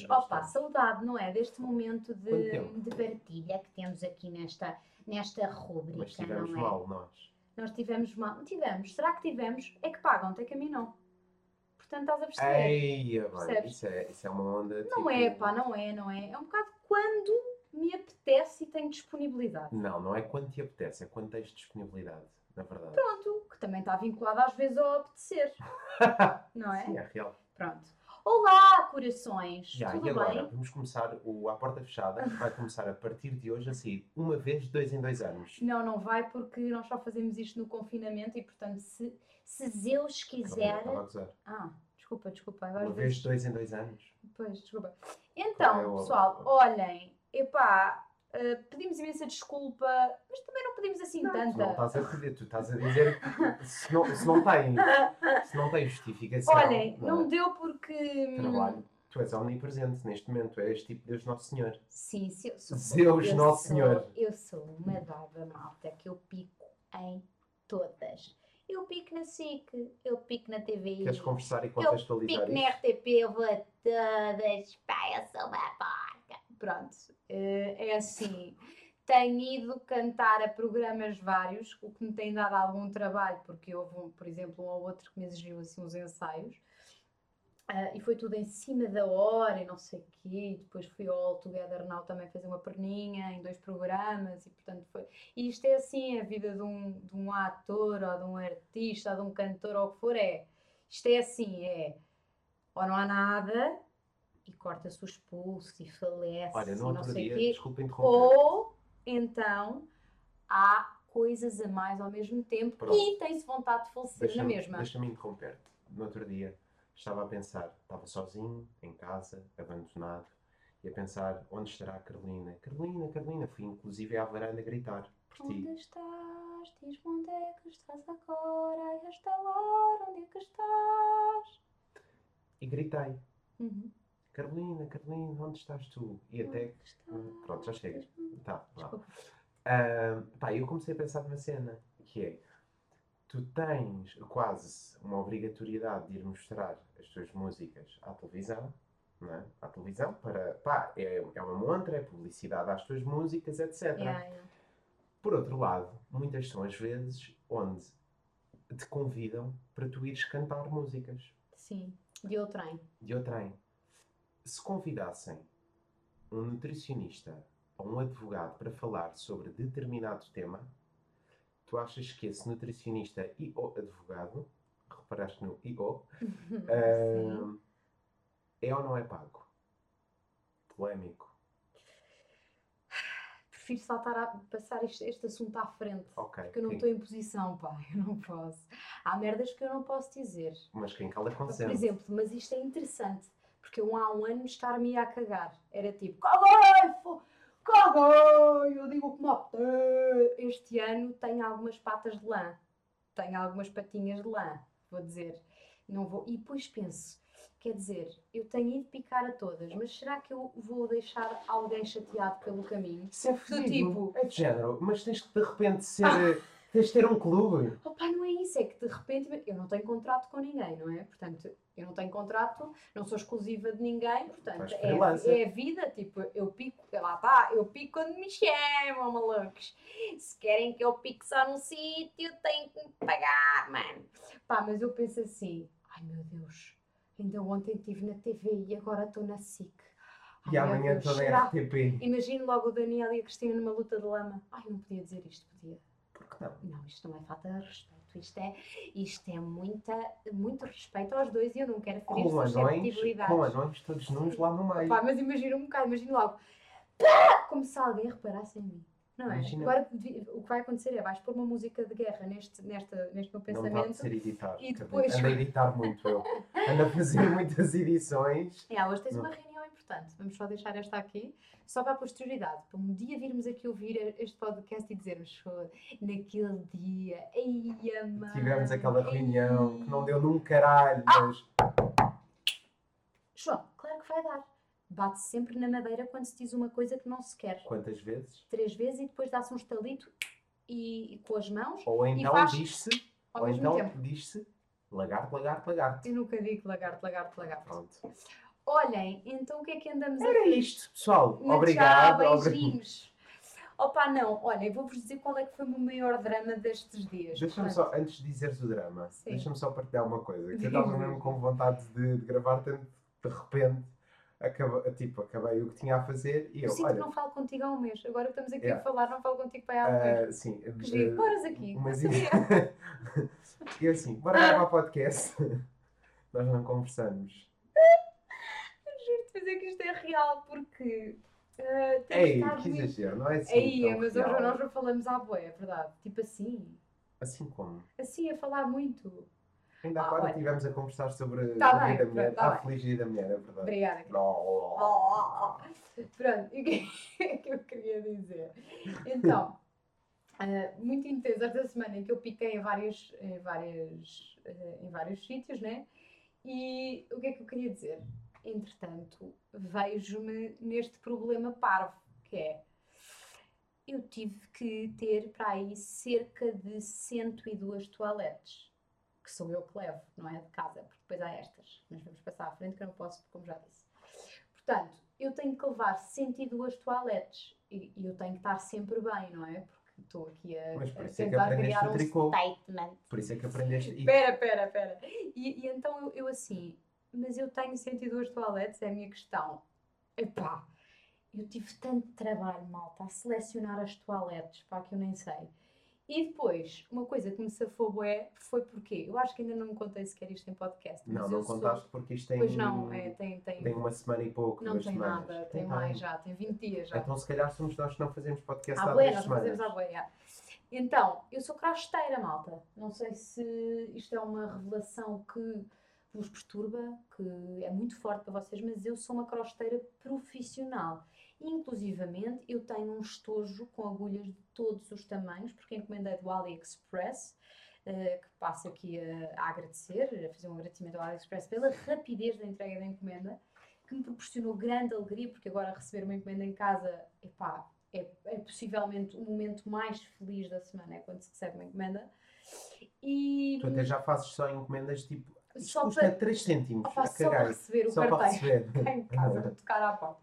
Já Opa, saudade, não é? Deste momento de, de partilha que temos aqui nesta, nesta Mas rúbrica, estivemos não é? mal, nós. Nós tivemos mal. Não tivemos. Será que tivemos? É que pagam-te, é que a mim não. Portanto, estás a perceber? Eia, Percebes? isso é, isso é uma onda. Não tipo- é, pá, não é, não é. É um bocado quando me apetece e tenho disponibilidade. Não, não é quando te apetece, é quando tens disponibilidade, na verdade. Pronto, que também está vinculado às vezes ao apetecer. Não é? Sim, é real. Pronto. Olá, corações! Já, Tudo e agora, bem? vamos começar o À Porta Fechada, que vai começar a partir de hoje a sair uma vez dois em dois anos. Não, não vai porque nós só fazemos isto no confinamento e, portanto, se, se Zeus Calma, quiser. estava a gozar. Ah, desculpa, desculpa. Às Uma vez dois em dois anos. Pois, desculpa. Qual Então, é o- pessoal, olhem, epá, eh, pedimos imensa desculpa, mas também não pedimos assim Tu tanta. não estás a pedir, tu estás a dizer que se não, se não tem, se não tem justificação. Olhem, não é? não deu porque. hum, Trabalho. Tu és omnipresente neste momento, és tipo Deus Nosso Senhor. Sim, sim, eu sou. Zeus eu Nosso sou- Senhor. Eu sou uma dada malta que eu pico em todas. Eu pico na SIC, eu pico na TV. Queres conversar e Eu contextualizar pico na? RTP, eu vou a todas. Pá, eu sou uma. Pronto, eh, é assim. Tenho ido cantar a programas vários, o que me tem dado algum trabalho, porque houve, um, por exemplo, um ou outro que me exigiu assim, uns ensaios. Ah, e foi tudo em cima da hora e não sei o quê. Depois fui ao All Together Now também fazer uma perninha em dois programas e portanto foi. E isto é assim, a vida de um, de um ator ou de um artista ou de um cantor ou o que for é. Isto é assim, é ou não há nada e corta-se os pulsos e falece Olha, não sei dia, quê. desculpa interromper. Ou então há coisas a mais ao mesmo tempo Pronto. e tem-se vontade de falecer na Deixa-me mesma. deixa-me interromper. No outro dia estava a pensar, estava sozinho, em casa, abandonado, e a pensar onde estará a Carolina. Carolina, Carolina, fui inclusive à varanda gritar por ti. Onde estás? Diz-me onde é que estás agora? A esta hora, onde é que estás? E gritei, Uhum. Carolina, Carolina, onde estás tu? E até? Pronto, já chega. Tá. Desculpa. Ah, pá, eu comecei a pensar numa cena, que é, tu tens quase uma obrigatoriedade de ir mostrar as tuas músicas à televisão, não é? À televisão, para, pá, é, é uma montra, é publicidade às tuas músicas, etc. Yeah, yeah. Por outro lado, muitas são as vezes onde te convidam para tu ires cantar músicas Sim, de outrem. de outrem. Se convidassem um nutricionista ou um advogado para falar sobre determinado tema, tu achas que esse nutricionista e ou advogado, reparaste no e ou, é ou não é pago? Polémico. Prefiro saltar a passar este, este assunto à frente. Ok. Porque eu não estou em posição, pá, eu não posso. Há merdas que eu não posso dizer. Mas quem cala Por consente. exemplo, mas isto é interessante, porque eu há um ano estar-me a cagar. Era tipo, fo- caguei, eu digo o que me apetece. Este ano tenho algumas patas de lã, tenho algumas patinhas de lã, vou dizer. Não vou... E depois penso, quer dizer, eu tenho ido picar a todas, mas será que eu vou deixar alguém chateado pelo caminho? Isso é tipo- É de género, mas tens que de repente ser. Tens de ter um clube. Opa, isso, é que de repente eu não tenho contrato com ninguém, não é? Portanto, eu não tenho contrato, não sou exclusiva de ninguém, portanto, é, é a vida, tipo, eu pico, lá está, eu pico quando me chamam, malucos. Se querem que eu pique só num sítio, têm que me pagar, mano. Pá, mas eu penso assim, ai meu Deus, ainda ontem estive na TV e agora estou na SIC. Ai, E amanhã estou na? RTP. Imagino logo o Daniel e a Cristina numa luta de lama. Ai, não podia dizer isto, podia. Por que não? Não, isto não é falta de respeito. Isto é, isto é muita, muito respeito aos dois e eu não quero ferir Com anões, com anões todos nus lá no meio. Pá, mas imagina um bocado, imagina logo. Pá! Como se alguém reparasse em mim. Não é? Imagina. Agora o que vai acontecer é vais pôr uma música de guerra neste, nesta, neste meu Não pensamento. ser editar. E depois- Ando a editar muito eu. Ando a fazer muitas edições. É, hoje tens Não. uma reunião importante. Vamos só deixar esta aqui, só para a posterioridade. Para um dia virmos aqui ouvir este podcast e dizermos "Foi naquele dia. Eia, mano. Tivemos aquela reunião ei." que não deu num caralho, Ah! mas João, claro que vai dar. Bate sempre na madeira quando se diz uma coisa que não se quer. quantas vezes? Três vezes e depois dá-se um estalito e, e com as mãos Ou então faz diz-se, ou então diz-se lagarto, lagarto, lagarto. Eu nunca digo lagarto, lagarto, lagarto. Pronto. Olhem, então o que é que andamos a Era fazer? isto, pessoal. Tchau, Obrigado. obri- beijinhos. Opa, não, olha, eu vou-vos dizer qual é que foi o meu maior drama destes dias. Deixa-me só, antes de dizeres o drama, deixa-me só partilhar uma coisa. Que eu estava mesmo com vontade de, de gravar, tanto de repente acaba, tipo, acabei o que tinha a fazer e Eu eu, sinto olha, que não falo contigo há um mês. Agora estamos aqui Yeah. a falar, não falo contigo para há um mês. ah, sim, Que giro. Horas aqui. mas não e eu assim, bora gravar podcast. Nós não conversamos. Dizer que isto é real, porque ah, temos Ei, que muito- exagero, não é assim? Aí, tão mas real. hoje nós não falamos à boia, é verdade. Tipo assim, Assim como? assim a falar muito. Ainda Ah, agora olha. estivemos a conversar sobre Tá a bem, vida da mulher. tá ah, bem. feliz dia da mulher, é verdade. Obrigada. Oh, Oh, Pronto, e o que é que eu queria dizer? Então, ah, muito intenso esta semana em que eu piquei em vários, em vários, eh, em vários sítios, né? E o que é que eu queria dizer? Entretanto, vejo-me neste problema parvo, que é eu tive que ter para aí cerca de 102 toaletes, que sou eu que levo, não é de casa, porque depois há estas, mas vamos passar à frente que eu não posso, como já disse. Portanto, eu tenho que levar 102 toaletes e, e eu tenho que estar sempre bem, não é? Porque estou aqui a, Mas por a isso é que tentar criar um tricô. statement. Por isso é que aprendeste. Espera, espera, espera. E, e então eu, eu assim, mas eu tenho 102 toaletes, é a minha questão. Epá, eu tive tanto trabalho, malta, a selecionar as toaletes, pá, que eu nem sei. E depois, uma coisa que me safou bué foi porque, eu acho que ainda não me contei sequer isto em podcast, Não, não sou- contaste porque isto tem, Pois não, é, tem, tem, tem uma semana e pouco, não tem semanas. nada, tem mais já, tem 20 dias já. Então se calhar somos nós que não fazemos podcast À há duas nós semanas. fazemos à boia. Então, eu sou crosteira, malta. Não sei se isto é uma revelação que vos perturba, que é muito forte para vocês, mas eu sou uma crosteira profissional. Inclusivamente, eu tenho um estojo com agulhas de todos os tamanhos, porque encomendei do AliExpress, eh, que passo aqui a, a agradecer, a fazer um agradecimento ao AliExpress pela rapidez da entrega da encomenda, que me proporcionou grande alegria, porque agora receber uma encomenda em casa, epá, é, é possivelmente o momento mais feliz da semana, é quando se recebe uma encomenda. E Tu até já fazes só encomendas tipo. Isto só custa para, 3 cêntimos. opa, só para receber o Só para carteiro cá em casa, para tocar à porta.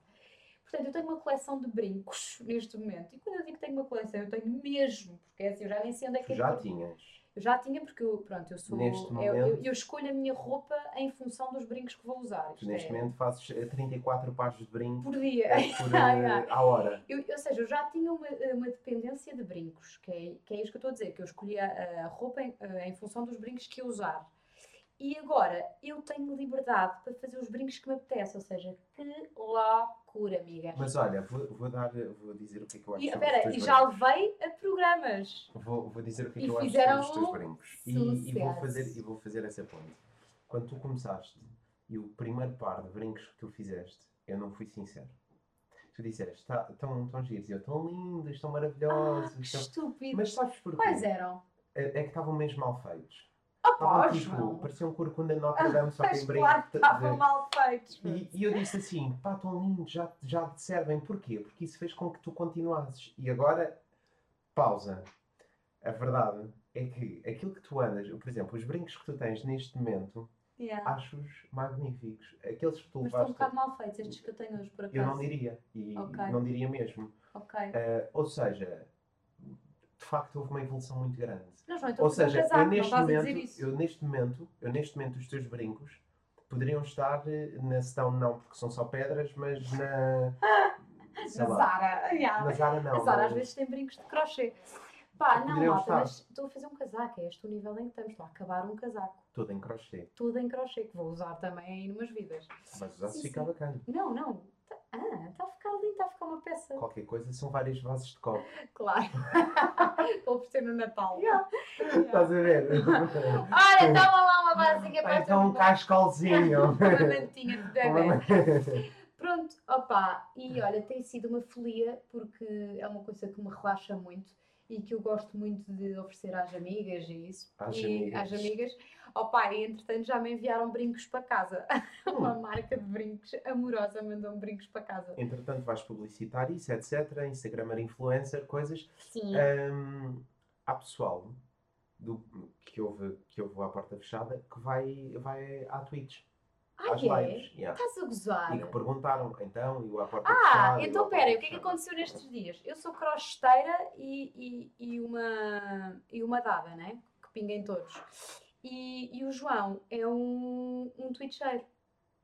Portanto, eu tenho uma coleção de brincos neste momento. E quando eu digo que tenho uma coleção, eu tenho mesmo, porque é assim, eu já nem sei onde é que é já que- tinhas. Eu já tinha, porque eu, pronto, eu sou. Neste eu, eu, momento- eu escolho a minha roupa em função dos brincos que vou usar. Isto neste é, momento fazes eh, 34 pares de brinco por dia. eh, por, Ah, eh, yeah. à hora. Eu, ou seja, eu já tinha uma, uma dependência de brincos, que é, que é isto que eu estou a dizer, que eu escolhi a, a roupa em, eh, em função dos brincos que ia usar. E agora eu tenho liberdade para fazer os brincos que me apetece, ou seja, que loucura, amiga. Mas olha, vou, vou dar, vou dizer o que é que eu acho E, sobre teus e já levei a programas. Vou, vou dizer o que é E que eu acho sobre os teus brincos. E, e vou fazer, e vou fazer essa ponte. Quando tu começaste e o primeiro par de brincos que tu fizeste, eu não fui sincero. Tu disseste, tá, tão, tão giros, e eu, tão lindos, tão Ah, maravilhosos. que tão-" estúpido. Mas sabes porquê? Quais eram? É, é que estavam mesmo mal feitos. Estavam pá, tipo, parecia um corcunda de Notre Dame, só que em de- estavam mal feitos. E, e eu disse assim, pá, tão lindo, já, já te servem. Porquê? Porque isso fez com que tu continuasses. E agora, pausa. A verdade é que aquilo que tu andas, por exemplo, os brincos que tu tens neste momento, Yeah. acho-os magníficos. Aqueles que tu Mas estão um levaste, bocado mal feitos, estes que eu tenho hoje, por acaso. eu não diria. E Ok. não diria mesmo. Ok. Eh, ou seja, facto houve uma evolução muito grande. Não, João, então Ou seja, casaco, eu neste, momento, eu neste momento, eu neste momento os teus brincos poderiam estar eh, na Sedão não, porque são só pedras, mas na Na lá, Zara. yeah. na Zara não. A Zara às mas- vezes tem brincos de crochê. Pá, não, malta, estar. mas estou a fazer um casaco. É este o nível em que estamos. Estou a acabar um casaco. Todo em crochê. Tudo em crochê, que vou usar também aí numas vidas. Mas já se Sim, fica sim. bacana. Não, não. Tá- ah, está a ficar lindo, está a ficar uma peça. Qualquer coisa são vários vasos de copo. Claro. Vou oferecer no Natal. Yeah. Yeah. Estás a ver? Olha, toma lá uma básica para então um cascolzinho. Uma mantinha de bebê. Pronto, opá, e olha, tem sido uma folia porque é uma coisa que me relaxa muito e que eu gosto muito de oferecer às amigas e isso. Às e amigas. às amigas. Opá, e entretanto já me enviaram brincos para casa. uma Hum. marca de brincos amorosa mandou-me brincos para casa. Entretanto, vais publicitar isso, etc. Instagramer influencer, coisas. Sim. Hum, há pessoal do, que, ouve, que ouve à porta fechada que vai, vai à Twitch. Ah, às é? lives. Yeah. Estás a gozar? E que perguntaram, então, e o à porta Ah, fechada, então à pera, porta o que é que aconteceu nestes dias? Eu sou crossesteira e, e, e, uma, e uma dada, né? Que pinga em todos. E, e o João é um, um twitcheiro.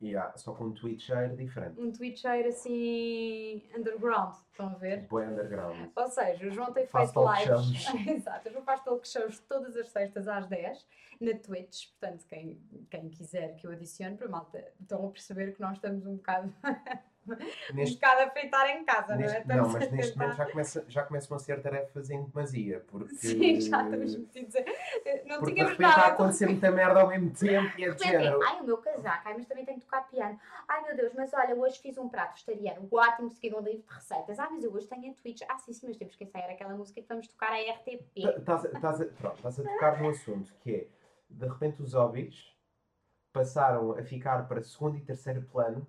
Yeah, só com um twitcheiro diferente. Um twitcheiro assim underground, estão a ver? Boa underground. Ou seja, o João tem Faz feito lives. Exato, o João faz talk shows todas as sextas às 10 na Twitch. Portanto, quem, quem quiser que eu adicione para malta, estão a perceber que nós estamos um bocado, um Neste, bocado a fritar em casa, neste- não é? não, Estamos mas a neste tentar- momento já, começa, já começam a ser tarefas em demasia, porque, Sim, já estamos metidos. a- Não porque tínhamos repente está a nada. acontecer muita merda ao mesmo tempo e é de género. ai, o meu casaco, ai, mas também tenho que tocar piano. Ai, meu Deus, mas olha, hoje fiz um prato vegetariano, ótimo, seguido um livro de receitas. Ai, mas eu hoje tenho a Twitch. Ah, sim, sim, mas temos que ensaiar aquela música que vamos tocar à RTP. Estás a, pronto, estás a tocar num assunto que é, de repente os hobbies passaram a ficar para segundo e terceiro plano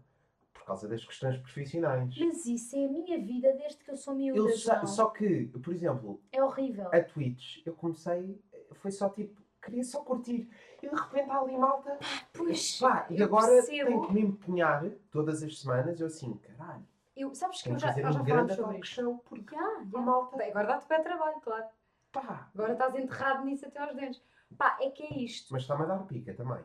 por causa das questões profissionais. Mas isso é a minha vida desde que eu sou miúda, Eu sa- só que, por exemplo, É horrível. a Twitch, eu comecei, foi só tipo, queria só curtir. E de repente há ali malta. Pois, Pá, e eu agora percebo. tenho que me empenhar todas as semanas. Eu assim, caralho, Eu, sabes que eu já, fazer nós um já grande sobre talk show porque a já. malta. Bem, agora dá-te para trabalho, claro. Pá, Agora estás enterrado nisso até aos dentes. Pá, é que é isto. mas está-me a dar pica também.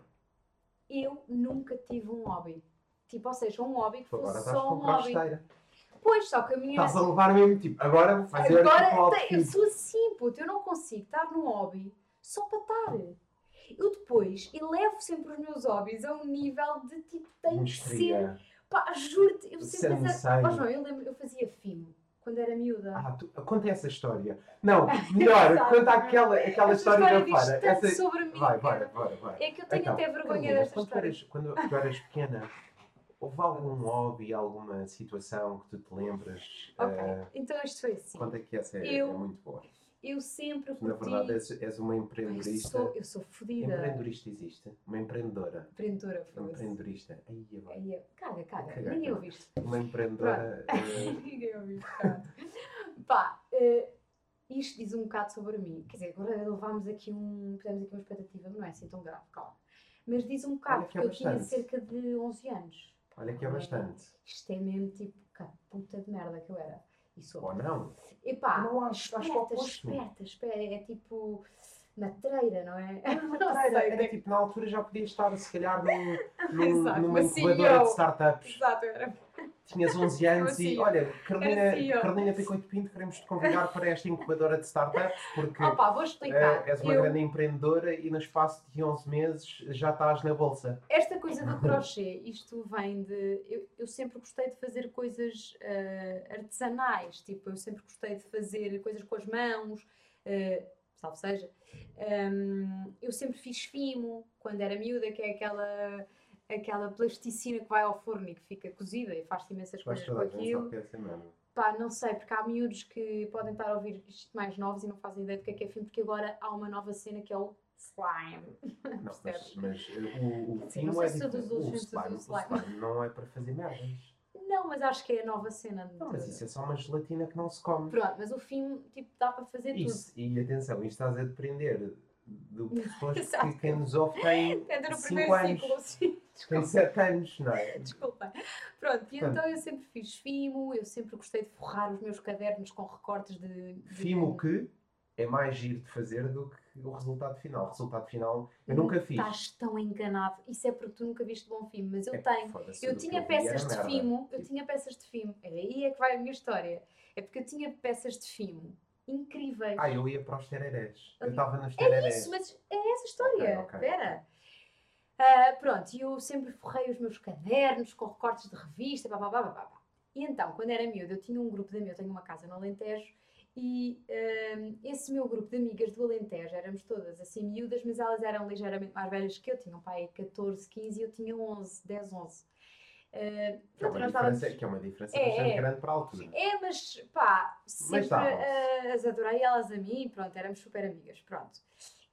Eu nunca tive um hobby. Tipo, ou seja, um hobby que fosse só um hobby. Pois, só que a minha. Estás a levar mesmo tipo, agora vou fazer Agora, tipo, um tem- eu sou assim, puto, eu não consigo estar num hobby só para estar. Eu depois elevo sempre os meus hobbies a um nível de tipo, tem que ser. Pá, juro-te, eu sempre Sensei. pensava. Ó, João, eu lembro, eu fazia fimo quando era miúda. Ah, tu, conta essa história. Não, melhor, conta aquela, aquela Esta história da Fara. Essa... sobre mim. Vai, vai, vai, vai. É que eu tenho Então, até vergonha desta história. eras, quando tu eras pequena, houve algum hobby, alguma situação que tu te lembras? Ok, eh, então isto foi assim. Conta que essa é, Eu é muito boa. Eu sempre Tu, na verdade, és, és uma empreendedorista. sou, eu sou fodida. Empreendedorista existe? Uma empreendedora. Empreendedora, foda-se. Empreendedorista. Aí, vai. Aí eu- Caga, caga. Cagar, Ninguém ouviste. Uma empreendedora. eh, Ninguém ouviu. Pá, eh, isto diz um bocado sobre mim. Quer dizer, agora levámos aqui um. Fizemos aqui uma expectativa, não é assim tão grave, calma. Mas diz um bocado, Olha que porque é eu tinha cerca de 11 anos. Olha que é bastante. Isto é mesmo tipo, que puta de merda que eu era. E sou. Ou não? Epá, Não acho, acho esperta, oposto. esperta, esperta. É tipo. matreira, não é? Não Era, sei, era tipo, na altura já podia estar, se calhar, num, num, Exato, numa uma incubadora CEO. de startups. Exato, era. Tinhas 11 anos e, olha, Carolina, CEO. Carolina Picoito Pinto, queremos te convidar para esta incubadora de startups porque Opa, vou explicar. eh, és uma Eu- grande empreendedora e no espaço de 11 meses já estás na bolsa. Esta coisa do crochê, isto vem de. Eu, eu sempre gostei de fazer coisas eh, artesanais, tipo, eu sempre gostei de fazer coisas com as mãos, uh, salvo seja. Hum, eu sempre fiz fimo quando era miúda, que é aquela, aquela plasticina que vai ao forno e que fica cozida e faz imensas coisas com aquilo. Pá, não sei, porque há miúdos que podem estar a ouvir isto mais novos e não fazem ideia do que é que é fimo, porque agora há uma nova cena que é o slime. Não, mas, mas eh, o, o Sim, fino não é sei se todos os diferente. O slime, o não é para fazer merdas. Não, mas acho que é a nova cena. De... Não, mas isso é só uma gelatina que não se come. Pronto, mas o fimo, tipo, dá para fazer Isso, e atenção, isto estás a depender do Exato. que quem nos ouve tem tudo. Ainda no 5 primeiro anos, ciclo, sim. Tem. 7 anos, não é? Desculpa. Pronto, e então eu sempre fiz fimo, eu sempre gostei de forrar os meus cadernos com recortes de. de- Fimo que é mais giro de fazer do que o resultado final. O resultado final eu Não nunca fiz. Estás tão enganado. Isso é porque tu nunca viste bom fimo, mas eu É, tenho. Eu o que tinha peças de merda. fimo, eu tinha peças de fimo. É aí é que vai a minha história. É porque eu tinha peças de fimo incríveis. Ah, eu ia para os tererés. Eu estava nos É tererés. isso, mas é essa a história. Ok, ok. Espera. Ah, pronto, e eu sempre forrei os meus cadernos com recortes de revista, blá, blá, blá, blá. E então, quando era miúda, eu tinha um grupo de amigos, eu tenho uma casa no Alentejo, e ah, esse meu grupo de amigas do Alentejo, éramos todas assim miúdas, mas elas eram ligeiramente mais velhas que eu, tinha um pai 14, 15 e eu tinha 11, 10, 11. Ah, Que é uma estávamos- que é uma diferença É, bastante é. grande para a altura. é, mas pá, sempre davam-se. ah, as adorei elas a mim, pronto, éramos super amigas, pronto.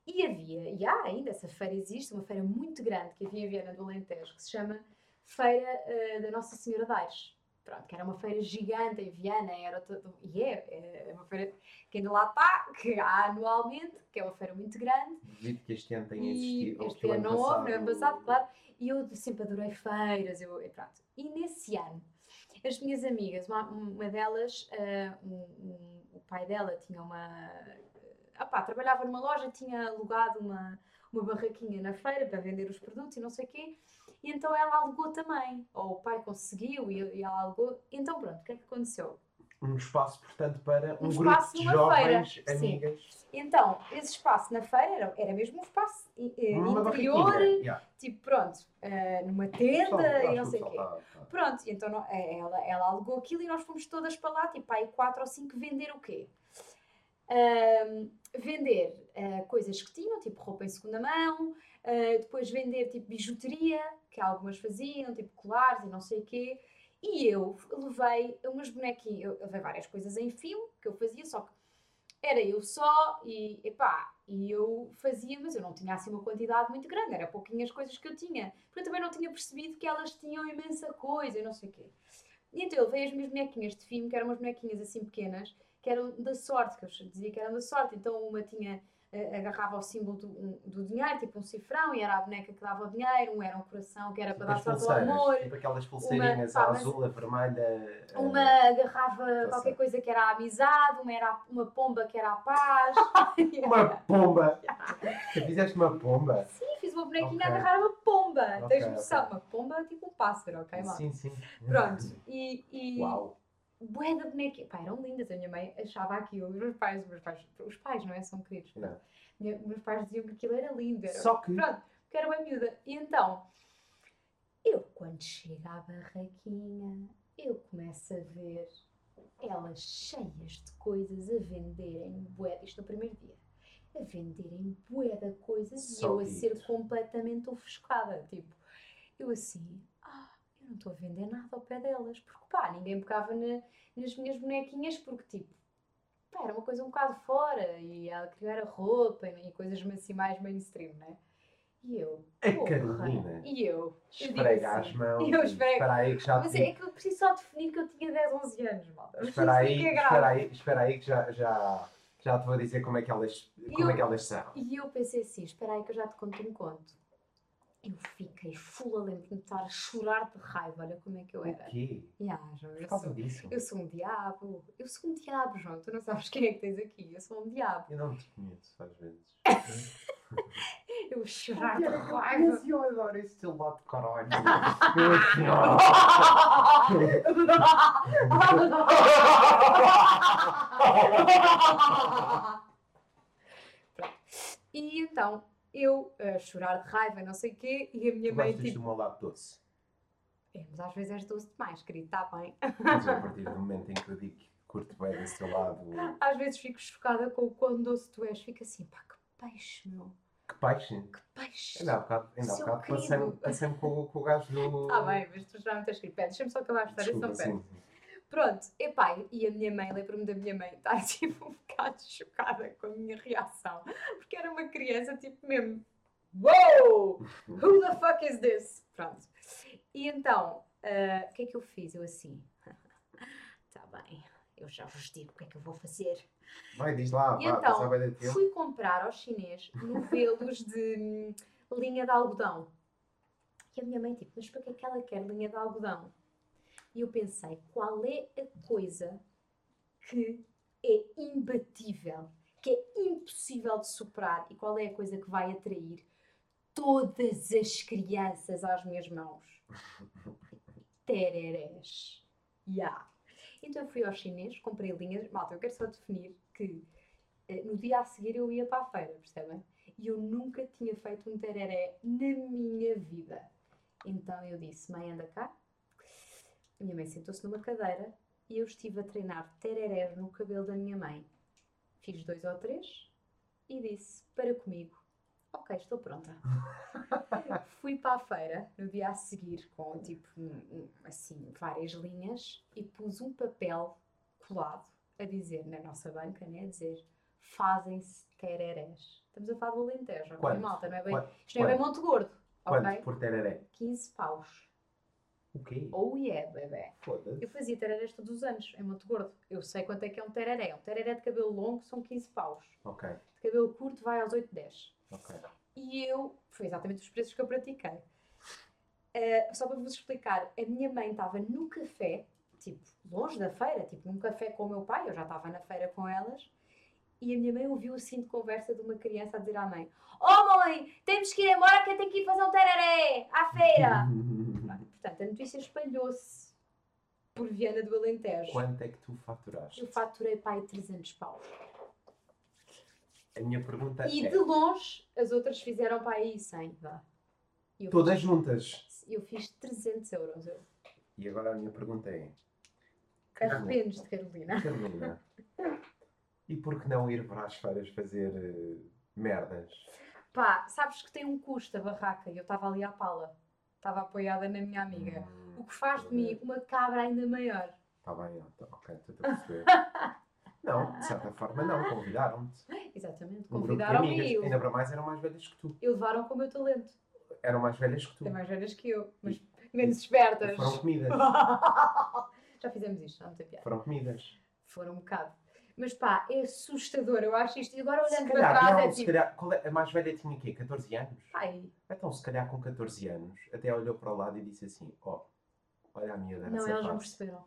E havia, e há ainda, essa feira existe, uma feira muito grande que havia em Viana do Alentejo, que se chama Feira ah, da Nossa Senhora de Aires. pronto, que era uma feira gigante em Viana, era todo, e é, é uma feira que ainda lá está, que há anualmente, que é uma feira muito grande. Devido que este ano E existido. este ano não houve, no ano passado- claro. E eu sempre adorei feiras, eu, e pronto. E nesse ano, as minhas amigas, uma, uma delas, ah, um- um- o pai dela tinha uma. Ah pá, trabalhava numa loja, tinha alugado uma, uma barraquinha na feira para vender os produtos e não sei o quê. E então ela alugou também. Ou o pai conseguiu e, e ela alugou. Então pronto, o que é que aconteceu? Um espaço, portanto, para um, Um grupo de jovens feira, sim. amigas. Então, esse espaço na feira era, era mesmo um espaço eh, interior. Yeah. tipo, pronto, eh, numa tenda e não sei o quê. tá- tá- Pronto, então eh, ela, ela alugou aquilo e nós fomos todas para lá, tipo, aí quatro ou cinco vender o quê? Vender eh, coisas que tinham, tipo roupa em segunda mão, eh, depois vender tipo bijuteria, que algumas faziam, tipo colares e não sei o quê. E eu levei umas bonequinhas, eu levei várias coisas em filme que eu fazia, só que era eu só e epá, e eu fazia, mas eu não tinha assim uma quantidade muito grande, era pouquinhas coisas que eu tinha, porque eu também não tinha percebido que elas tinham imensa coisa e não sei o quê. E então eu levei as minhas bonequinhas de filme, que eram umas bonequinhas assim pequenas, que eram da sorte, que eu dizia que eram da sorte, então uma tinha eh, agarrava o símbolo do, do dinheiro, tipo um cifrão, e era a boneca que dava o dinheiro, um era um coração que era Tipo para dar sorte ao amor, tipo aquelas pulseirinhas pá, a azul, a vermelha. a- uma agarrava tá qualquer coisa que era a amizade, uma era a- uma pomba que era a paz. Uma pomba! Tu fizeste uma pomba? Sim, fiz uma bonequinha Ok. a agarrar uma pomba. Ok, Tens noção? ok. Uma pomba tipo um pássaro, ok, mal? Sim, sim. Pronto. E, e Uau! Bué da bonequinha. Pá, eram lindas. A minha mãe achava aquilo. Os meus pais, os meus pais, os pais, não é? São queridos. Não. Minha- Meus pais diziam que aquilo era lindo. Era... Só que. Pronto, porque era uma miúda. E então, eu quando chego à barraquinha, eu começo a ver elas cheias de coisas a venderem bué, isto no primeiro dia, a venderem bué de coisas Só e eu a ser completamente ofuscada. Tipo, eu assim, eu não estou a vender nada ao pé delas, porque pá, ninguém pegava na- nas minhas bonequinhas porque tipo, pá, era uma coisa um bocado fora e ela queria era roupa e, e coisas assim mais mainstream, né? E eu, A porra, Carolina e eu, esfrega assim, as mãos. eu esfrego. Espera aí que já mas te é que eu preciso só definir que eu tinha 10, 11 anos, malta. Espera aí, que é grave. espera aí, espera aí que já, já, já te vou dizer como é que elas, como eu- é que elas são. E eu pensei assim, espera aí que eu já te conto um conto. Eu fiquei full a lembro-me de estar a chorar de raiva, olha como é que eu O era. quê? Yeah, João, Por eu, causa sou, disso? eu sou um diabo, eu sou um diabo, João, tu não sabes quem é que tens aqui, eu sou um diabo. Eu não te conheço às vezes. Eu chorar de Eu raiva. eu adoro esse teu lado de caralho. Eu assim, ó. Pronto. E então, eu a chorar de raiva, não sei o quê, e a minha Tu mãe tipo. do meu lado doce. É, mas às vezes és doce demais, querido, está bem. Mas a partir do momento em que eu digo que curto bem desse teu lado, Às vezes fico chocada com o quão doce tu és, fico assim, pá, que peixe, meu, que peixe. que peixe. Ainda há bocado, ainda há bocado passei-me passei com, com o gajo do. Está bem, mas tu já me tens escrito. Deixa-me só acabar a história, pera. sim. Pronto, epá, e a minha mãe, lembro-me da minha mãe estar tipo um bocado chocada com a minha reação, porque era uma criança tipo mesmo, wow, who the fuck is this? Pronto. E então, ah, o que é que eu fiz? Eu assim, tá bem, eu já vos digo o que é que eu vou fazer. Vai, diz lá, E vá, então, tempo. Fui comprar ao chinês novelos de hum, linha de algodão. E a minha mãe, tipo, mas para que é que ela quer linha de algodão? E eu pensei, qual é a coisa que é imbatível, que é impossível de superar e qual é a coisa que vai atrair todas as crianças às minhas mãos? Tererés. Ya. Então eu fui ao chinês, comprei linhas. Malta, eu quero só definir que eh, no dia a seguir eu ia para a feira, percebem? E eu nunca tinha feito um tereré na minha vida. Então eu disse, mãe, anda cá. A minha mãe sentou-se numa cadeira e eu estive a treinar tererés no cabelo da minha mãe. Fiz dois ou três e disse, para comigo. Ok, estou pronta. Fui para a feira no dia a seguir com tipo assim várias linhas e pus um papel colado a dizer na nossa banca, né, a dizer fazem-se tererés. Estamos a falar do Alentejo, ok, Quanto? malta? Não é bem, Quanto? isto não é bem Monte Gordo, Quanto ok? por tereré? 15 paus. O quê? Oh yeah, bebê. Foda-se. Eu fazia tererés todos os anos, em Monte Gordo. Eu sei quanto é que é um tereré. Um tereré de cabelo longo são 15 paus. Ok, De cabelo curto vai aos 8, 10. ok. E eu, foi exatamente os preços que eu pratiquei. Eh, só para vos explicar, a minha mãe estava no café, tipo, longe da feira, tipo, num café com o meu pai, eu já estava na feira com elas, e a minha mãe ouviu assim de conversa de uma criança a dizer à mãe: Oh mãe, temos que ir embora que eu tenho que ir fazer um tereré à feira. Portanto, a notícia espalhou-se por Viana do Alentejo. Quanto é que tu faturaste? Eu faturei pai 300 paus. A minha pergunta E é: de longe, as outras fizeram para aí 100, vá. E eu todas juntas. Eu fiz 300 euros. Eu. E agora a minha pergunta é: Arrependes de Carolina. Carolina, e por que não ir para as feiras fazer eh, merdas? Pá, sabes que tem um custo a barraca e eu estava ali à pala. Estava apoiada na minha amiga. O que faz de mim uma cabra ainda maior. Está bem, tá- ok, estou a perceber. não, de certa forma não, convidaram-te. Exatamente. Um grupo de Convidaram-me e eu, ainda para mais eram mais velhas que tu. e levaram com o meu talento. Eram mais velhas que tu. Tem mais velhas que eu, mas menos espertas. Foram comidas. já fizemos isto, não tem piada. Foram comidas. Foram um bocado. Mas pá, é assustador, eu acho isto. E agora olhando para calhar, trás não, é se tipo. calhar, é- a mais velha tinha quê? 14 anos? Ai, Então, se calhar com 14 anos, até olhou para o lado e disse assim: Ó, olha a miúda não, nessa elas não fase." perceberam.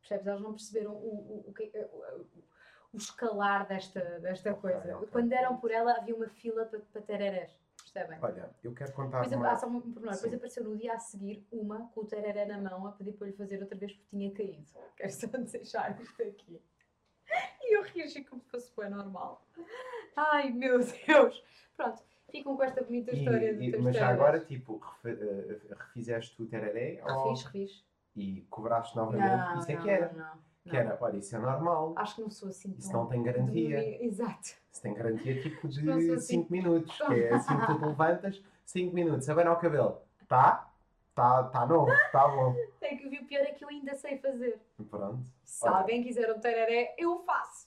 Percebes? Elas não perceberam o, o, o, o, o- o escalar desta, desta coisa. Quando deram por ela, havia uma fila para, para tererés. Percebem? Olha, eu quero contar Depois, uma... ah, só um pormenor. Depois apareceu no dia a seguir uma com o tereré na mão a pedir para lhe fazer outra vez porque tinha caído. Quero só deixar isto aqui. E reagi como se fosse bem normal. Ai meu Deus! Pronto, ficam com esta bonita E- história e- de teus mas já agora, tipo, eh, refizeste o tereré ou- Refiz, refiz. e cobraste novamente? isso é que era. Não, não, Que era, olha, isso é normal. Acho que não sou assim Isso não tem garantia. de- Exato. Isso tem garantia tipo Não de assim. 5 minutos. Que é assim que tu te levantas, 5 minutos. Abana o cabelo. Tá? Tá, tá novo, tá bom. É que o pior é que eu ainda sei fazer. Pronto. Se Olha. alguém quiser um tereré, eu faço.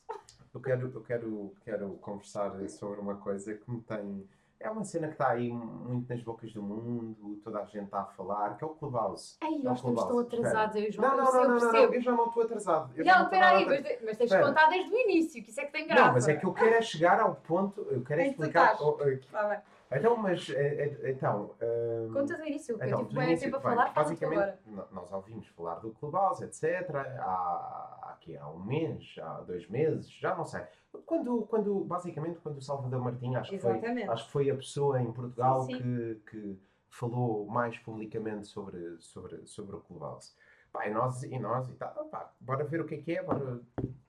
Eu quero, eu quero, quero conversar sobre uma coisa que me tem. É uma cena que está aí muito nas bocas do mundo, toda a gente está a falar, que é o Clubhouse. Ai, Não, nós estamos tão atrasados, eu João. Não, não, não, não, não, eu já não estou atrasado. Eu já Não, estou espera aí, nada- mas, mas tens de contar desde o início, que isso é que tem graça. Não, mas é que eu quero é chegar ao ponto, eu quero é que explicar. oh, oh, Tá bem. Então, mas, eh, eh, então. eh, Conta do início, que Então, eu tive bem tempo a falar, basicamente, nós ouvimos falar do Clubhouse, etc. Há, aqui, há um mês, há dois meses, já não sei. Quando, quando, basicamente, quando o Salvador Martinho, acho que, foi, acho que foi a pessoa em Portugal Sim, sim. Que, que falou mais publicamente sobre, sobre, sobre o Clubhouse. Pá, e nós, e nós, e tal, pá, bora ver o que é que é, bora,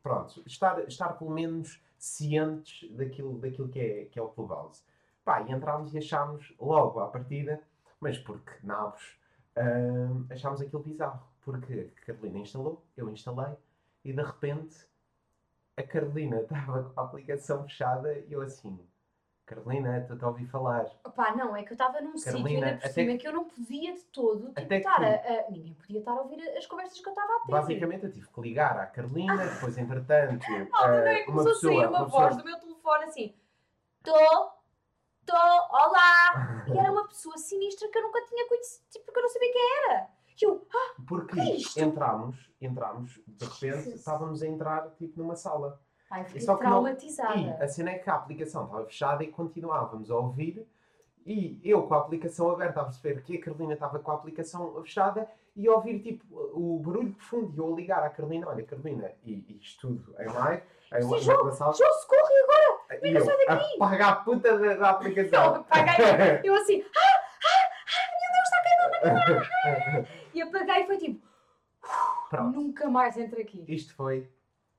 pronto, estar, estar pelo menos cientes daquilo, daquilo que, é, que é o Clubhouse. Pá, e entrámos e achámos logo à partida, mas porque nabos, hum, achámos aquilo bizarro. Porque a Carolina instalou, eu instalei, e de repente a Carolina estava com a aplicação fechada e eu assim, Carolina, estou a ouvir falar. Opá, não, é que eu estava num sítio ainda por até cima que- que eu não podia de todo tipo, que- estar a, a- Ninguém podia estar a ouvir as conversas que eu estava a ter. Basicamente eu tive que ligar à Carolina, depois entretanto Ah, não eh, é? Começou a sair uma, uma voz pessoa- do meu telefone assim: Tô, tô, olá! E era uma pessoa sinistra que eu nunca tinha conhecido, tipo, porque eu não sabia quem era. E eu, Porque Que é isto? entramos, entramos, de repente estávamos a entrar tipo numa sala. ai, fiquei Só que não- traumatizada. E a cena é que a aplicação estava fechada e continuávamos a ouvir. E eu com a aplicação aberta a perceber que a Carolina estava com a aplicação fechada e a ouvir tipo o barulho de fundo. E eu a ligar à Carolina: Olha, Carolina, e, e isto tudo em live, em Sim, João, uma sala. João, socorro! E agora? E eu apaga a puta da, da aplicação. Não, apaguei. Eu assim, ah, ah, ah, meu Deus, está caindo na minha E apaguei e foi tipo, Pronto. nunca mais entro aqui. Isto foi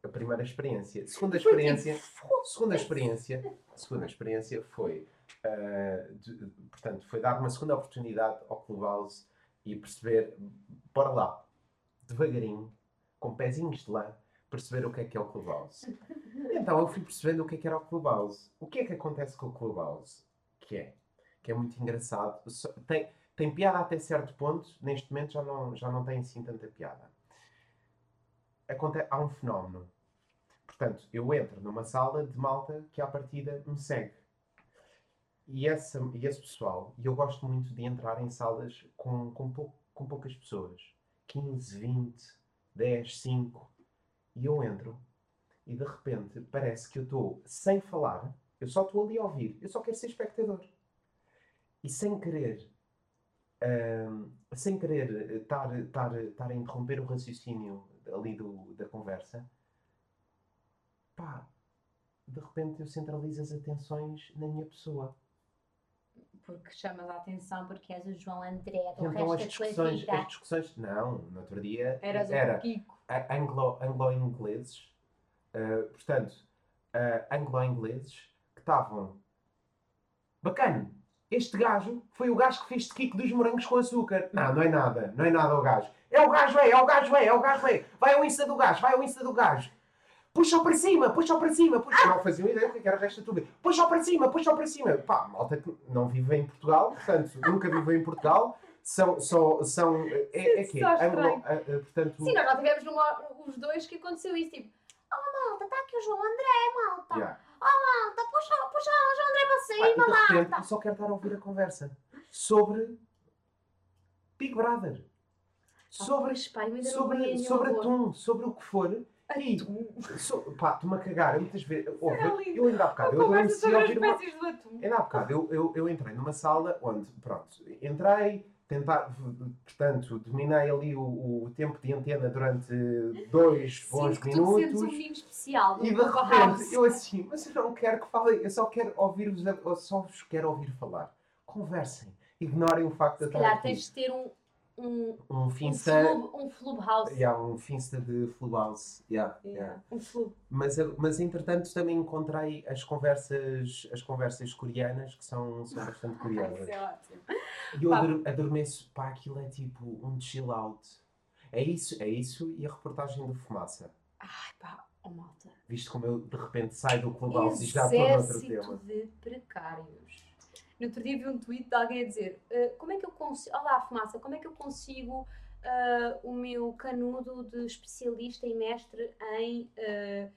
a primeira experiência. Segunda tipo, experiência. Segunda experiência, segunda experiência foi, ah, de- portanto, foi dar uma segunda oportunidade ao Clubhouse e perceber, bora lá, devagarinho, com pezinhos de lã, perceber o que é que é o Clubhouse. Então eu fui percebendo o que é que era o Clubhouse. O que é que acontece com o Clubhouse? Que é, que é muito engraçado. Tem, tem piada até certo ponto, neste momento já não, já não tem assim tanta piada. Aconte há um fenómeno. Portanto, eu entro numa sala de malta que à partida me segue. E, essa, e esse pessoal, e eu gosto muito de entrar em salas com, com, pou- com poucas pessoas. 15, 20, 10, 5. E eu entro e de repente parece que eu estou sem falar, eu só estou ali a ouvir, eu só quero ser espectador. E sem querer, hum, sem querer estar, estar, estar a interromper o raciocínio ali do, da conversa, pá, de repente eu centralizo as atenções na minha pessoa. Porque chamas a atenção porque és o João André do então as resto da tua discussões, vida. as discussões, não, no outro dia Eras era o Kiko. A- anglo- anglo-ingleses, eh, portanto, eh, anglo-ingleses que estavam bacana. Este gajo foi o gajo que fez de Kiko dos morangos com açúcar. Não, não é nada, não é nada o gajo. É o gajo, é, é o gajo, é, é o gajo, é. Vai ao Insta do gajo, vai ao Insta do gajo. Puxa-o para cima, puxa-o para cima. Puxa... Não faziam ideia do que era o resto da tua vida. Puxa-o para cima, puxa-o para cima. Pá, malta que não vive em Portugal, portanto, nunca viveu em Portugal. São, só, são, é, é que anglo, estranho. eh, eh, portanto, Sim, nós já tivemos numa, os dois que aconteceu isso, tipo, oh malta, está aqui o João André, malta. yeah. Oh malta, puxa, puxa o João André para de repente malta. eu só quero estar a ouvir a conversa sobre Big Brother. Sobre, pá, eu ainda não sobre, sobre atum, sobre o que for. E, so, pá, estou-me a cagar. Muitas vezes. ouve, eu ainda há bocado. Eu adormeci a sobre ouvir uma. Ainda há bocado eu, eu, eu entrei numa sala onde, pronto, entrei, tentar, portanto, dominei ali o, o tempo de antena durante dois bons Sinto que tu um minutos. menino especial E de repente eu assim, mas eu não quero que falem, eu só quero ouvir-vos, só vos quero ouvir falar. Conversem, ignorem o facto de estar calhar aqui. tens de ter um, um, Um um, finsta, flub, um Flubhouse. yeah, um finsta de Clubhouse. Yeah, Yeah, yeah. Um flub. Mas, mas entretanto também encontrei as conversas, as conversas coreanas que são, são bastante curiosas. Isso é ótimo. E eu ador- adormeço, pá, aquilo é tipo um chill out. É isso, é isso e a reportagem do Fumaça. Ai pá, oh malta. Visto como eu de repente saio do Clubhouse e já estou noutro Exército tema. de precários. No outro dia vi um tweet de alguém a dizer "Ah, como é que eu consigo, olá fumaça, como é que eu consigo ah, o meu canudo de especialista e mestre em, ah,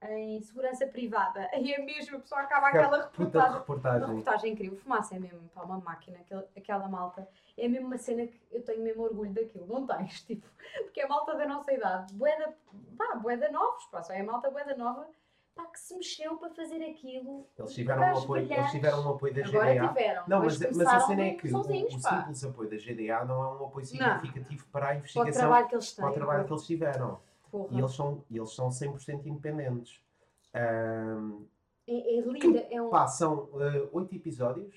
ah, em segurança privada. E é mesmo, a pessoa acaba aquela Puta de reportagem. Uma reportagem. reportagem incrível. Fumaça é mesmo, pá, uma máquina, aquela, aquela malta. É mesmo uma cena que eu tenho mesmo orgulho daquilo, não tens? Tipo, porque é malta da nossa idade, boeda, pá, boeda novos, pá, só é malta boeda nova, pá, que se mexeu para fazer aquilo. Eles tiveram, um apoio, eles tiveram um apoio da Agora GDA. tiveram. Não, mas, mas a cena é que o, o simples apoio da GDA não é um apoio Não. significativo para a para o investigação, trabalho que eles têm. para o trabalho que eles tiveram. porra. E eles são, e eles são 100% independentes. Ahm, É, é linda, é um... pá, são ah, oito episódios.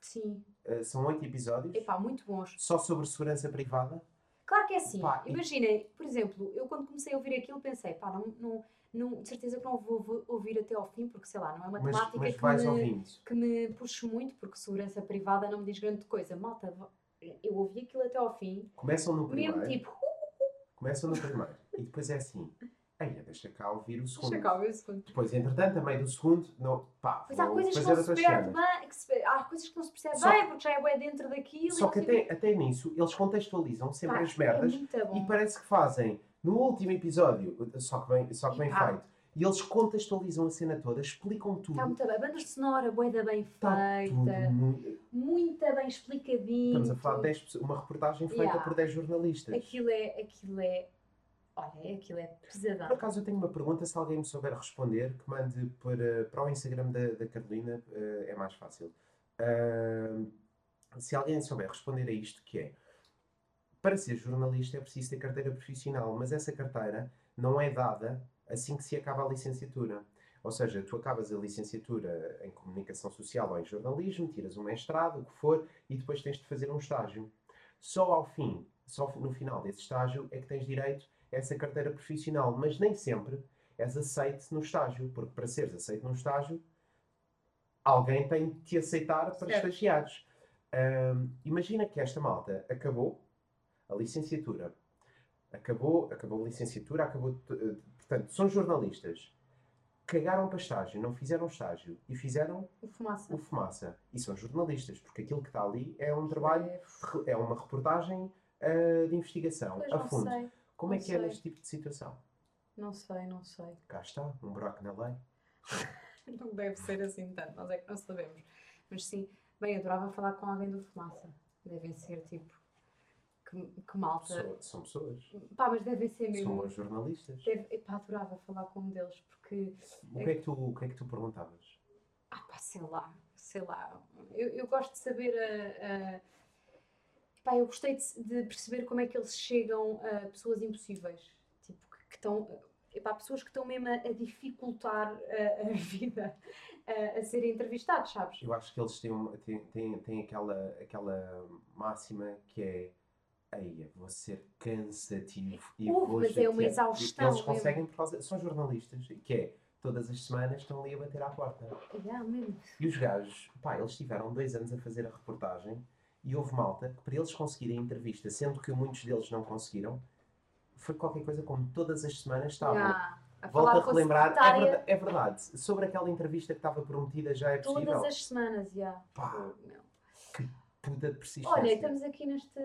Sim, ah, são oito episódios. é pá, muito bons. Só sobre segurança privada. Claro que é assim. Pá, e- Imaginem, por exemplo, eu quando comecei a ouvir aquilo pensei, pá, não, não, não, de certeza que não vou, ouvir até ao fim, porque sei lá, não é uma Mas, temática mas que, me, ouvindo. que me puxe muito, porque segurança privada não me diz grande coisa. Malta, eu ouvi aquilo até ao fim, Começam no primeiro. mesmo tipo, Começam no primeiro. e depois é assim. Ei, deixa cá ouvir o segundo. deixa cá ver o segundo. Depois, entretanto, a meio do segundo, não, pá, Mas há coisas que não se percebe bem, que se- há coisas que não se percebe Só- bem, porque já é bué dentro daquilo. Só que até, até nisso, eles contextualizam sempre Pá, as merdas É muito bom. e parece que fazem no último episódio, só que bem, só que bem pá. feito, e eles contextualizam a cena toda, explicam tudo. Está muito bem. Banda sonora, boeda bem tudo feita, muito. muito bem explicadinho. Estamos a falar de 10 pessoas, uma reportagem feita Yeah. por 10 jornalistas. Aquilo é, aquilo é, olha, aquilo é Por pesadão. acaso eu tenho uma pergunta, se alguém me souber responder, que mande para, para o Instagram da, da Carolina, eh, é mais fácil. Ah, se alguém souber responder a isto, que é, para ser jornalista é preciso ter carteira profissional, mas essa carteira não é dada assim que se acaba a licenciatura. Ou seja, tu acabas a licenciatura em comunicação social ou em jornalismo, tiras um mestrado, o que for, e depois tens de fazer um estágio. Só ao fim, só no final desse estágio é que tens direito a essa carteira profissional, mas nem sempre és aceite no estágio, porque para seres aceite num estágio, alguém tem de te aceitar para Certo. estagiares. Ahm, imagina que esta malta acabou a licenciatura, acabou, acabou a licenciatura, acabou, eh, portanto, são jornalistas, cagaram para estágio, não fizeram estágio e fizeram O fumaça. o fumaça. E são jornalistas, porque aquilo que está ali é um trabalho, É, é uma reportagem ah, de investigação Pois a fundo. sei, Como é não que é sei. neste tipo de situação? não sei, não sei. Cá está, um buraco na lei. Não deve ser assim tanto, nós é que não sabemos. Mas sim, bem, eu adorava falar com alguém do fumaça. Devem ser tipo. Que, que malta. São, são pessoas. Pá, mas devem ser São mesmo. bons jornalistas. Deve, epá, adorava falar com um deles porque. O que é que tu, o que é que tu perguntavas? Ah, pá, sei lá, sei lá. Eu, eu gosto de saber a. a- Pá, eu gostei de, de perceber como é que eles chegam a pessoas impossíveis. Tipo, que, que estão. Epá, pessoas que estão mesmo a, a dificultar a, a vida a, a serem entrevistados, sabes? Eu acho que eles têm, têm, têm, têm aquela, aquela máxima que é Eia, vou ser cansativo e vou mas é uma chatear." exaustão Eles conseguem por causa. São jornalistas, que é todas as semanas estão ali a bater à porta. Yeah. E os gajos, pá, eles tiveram dois anos a fazer a reportagem e houve malta que para eles conseguirem a entrevista, sendo que muitos deles não conseguiram, foi qualquer coisa como todas as semanas estavam. Yeah. A Volto a com a relembrar, é verdade, é verdade. Sobre aquela entrevista que estava prometida já é possível. todas as semanas, já. Pá. Fogo, meu. Puta persistência. Olha, estamos aqui neste,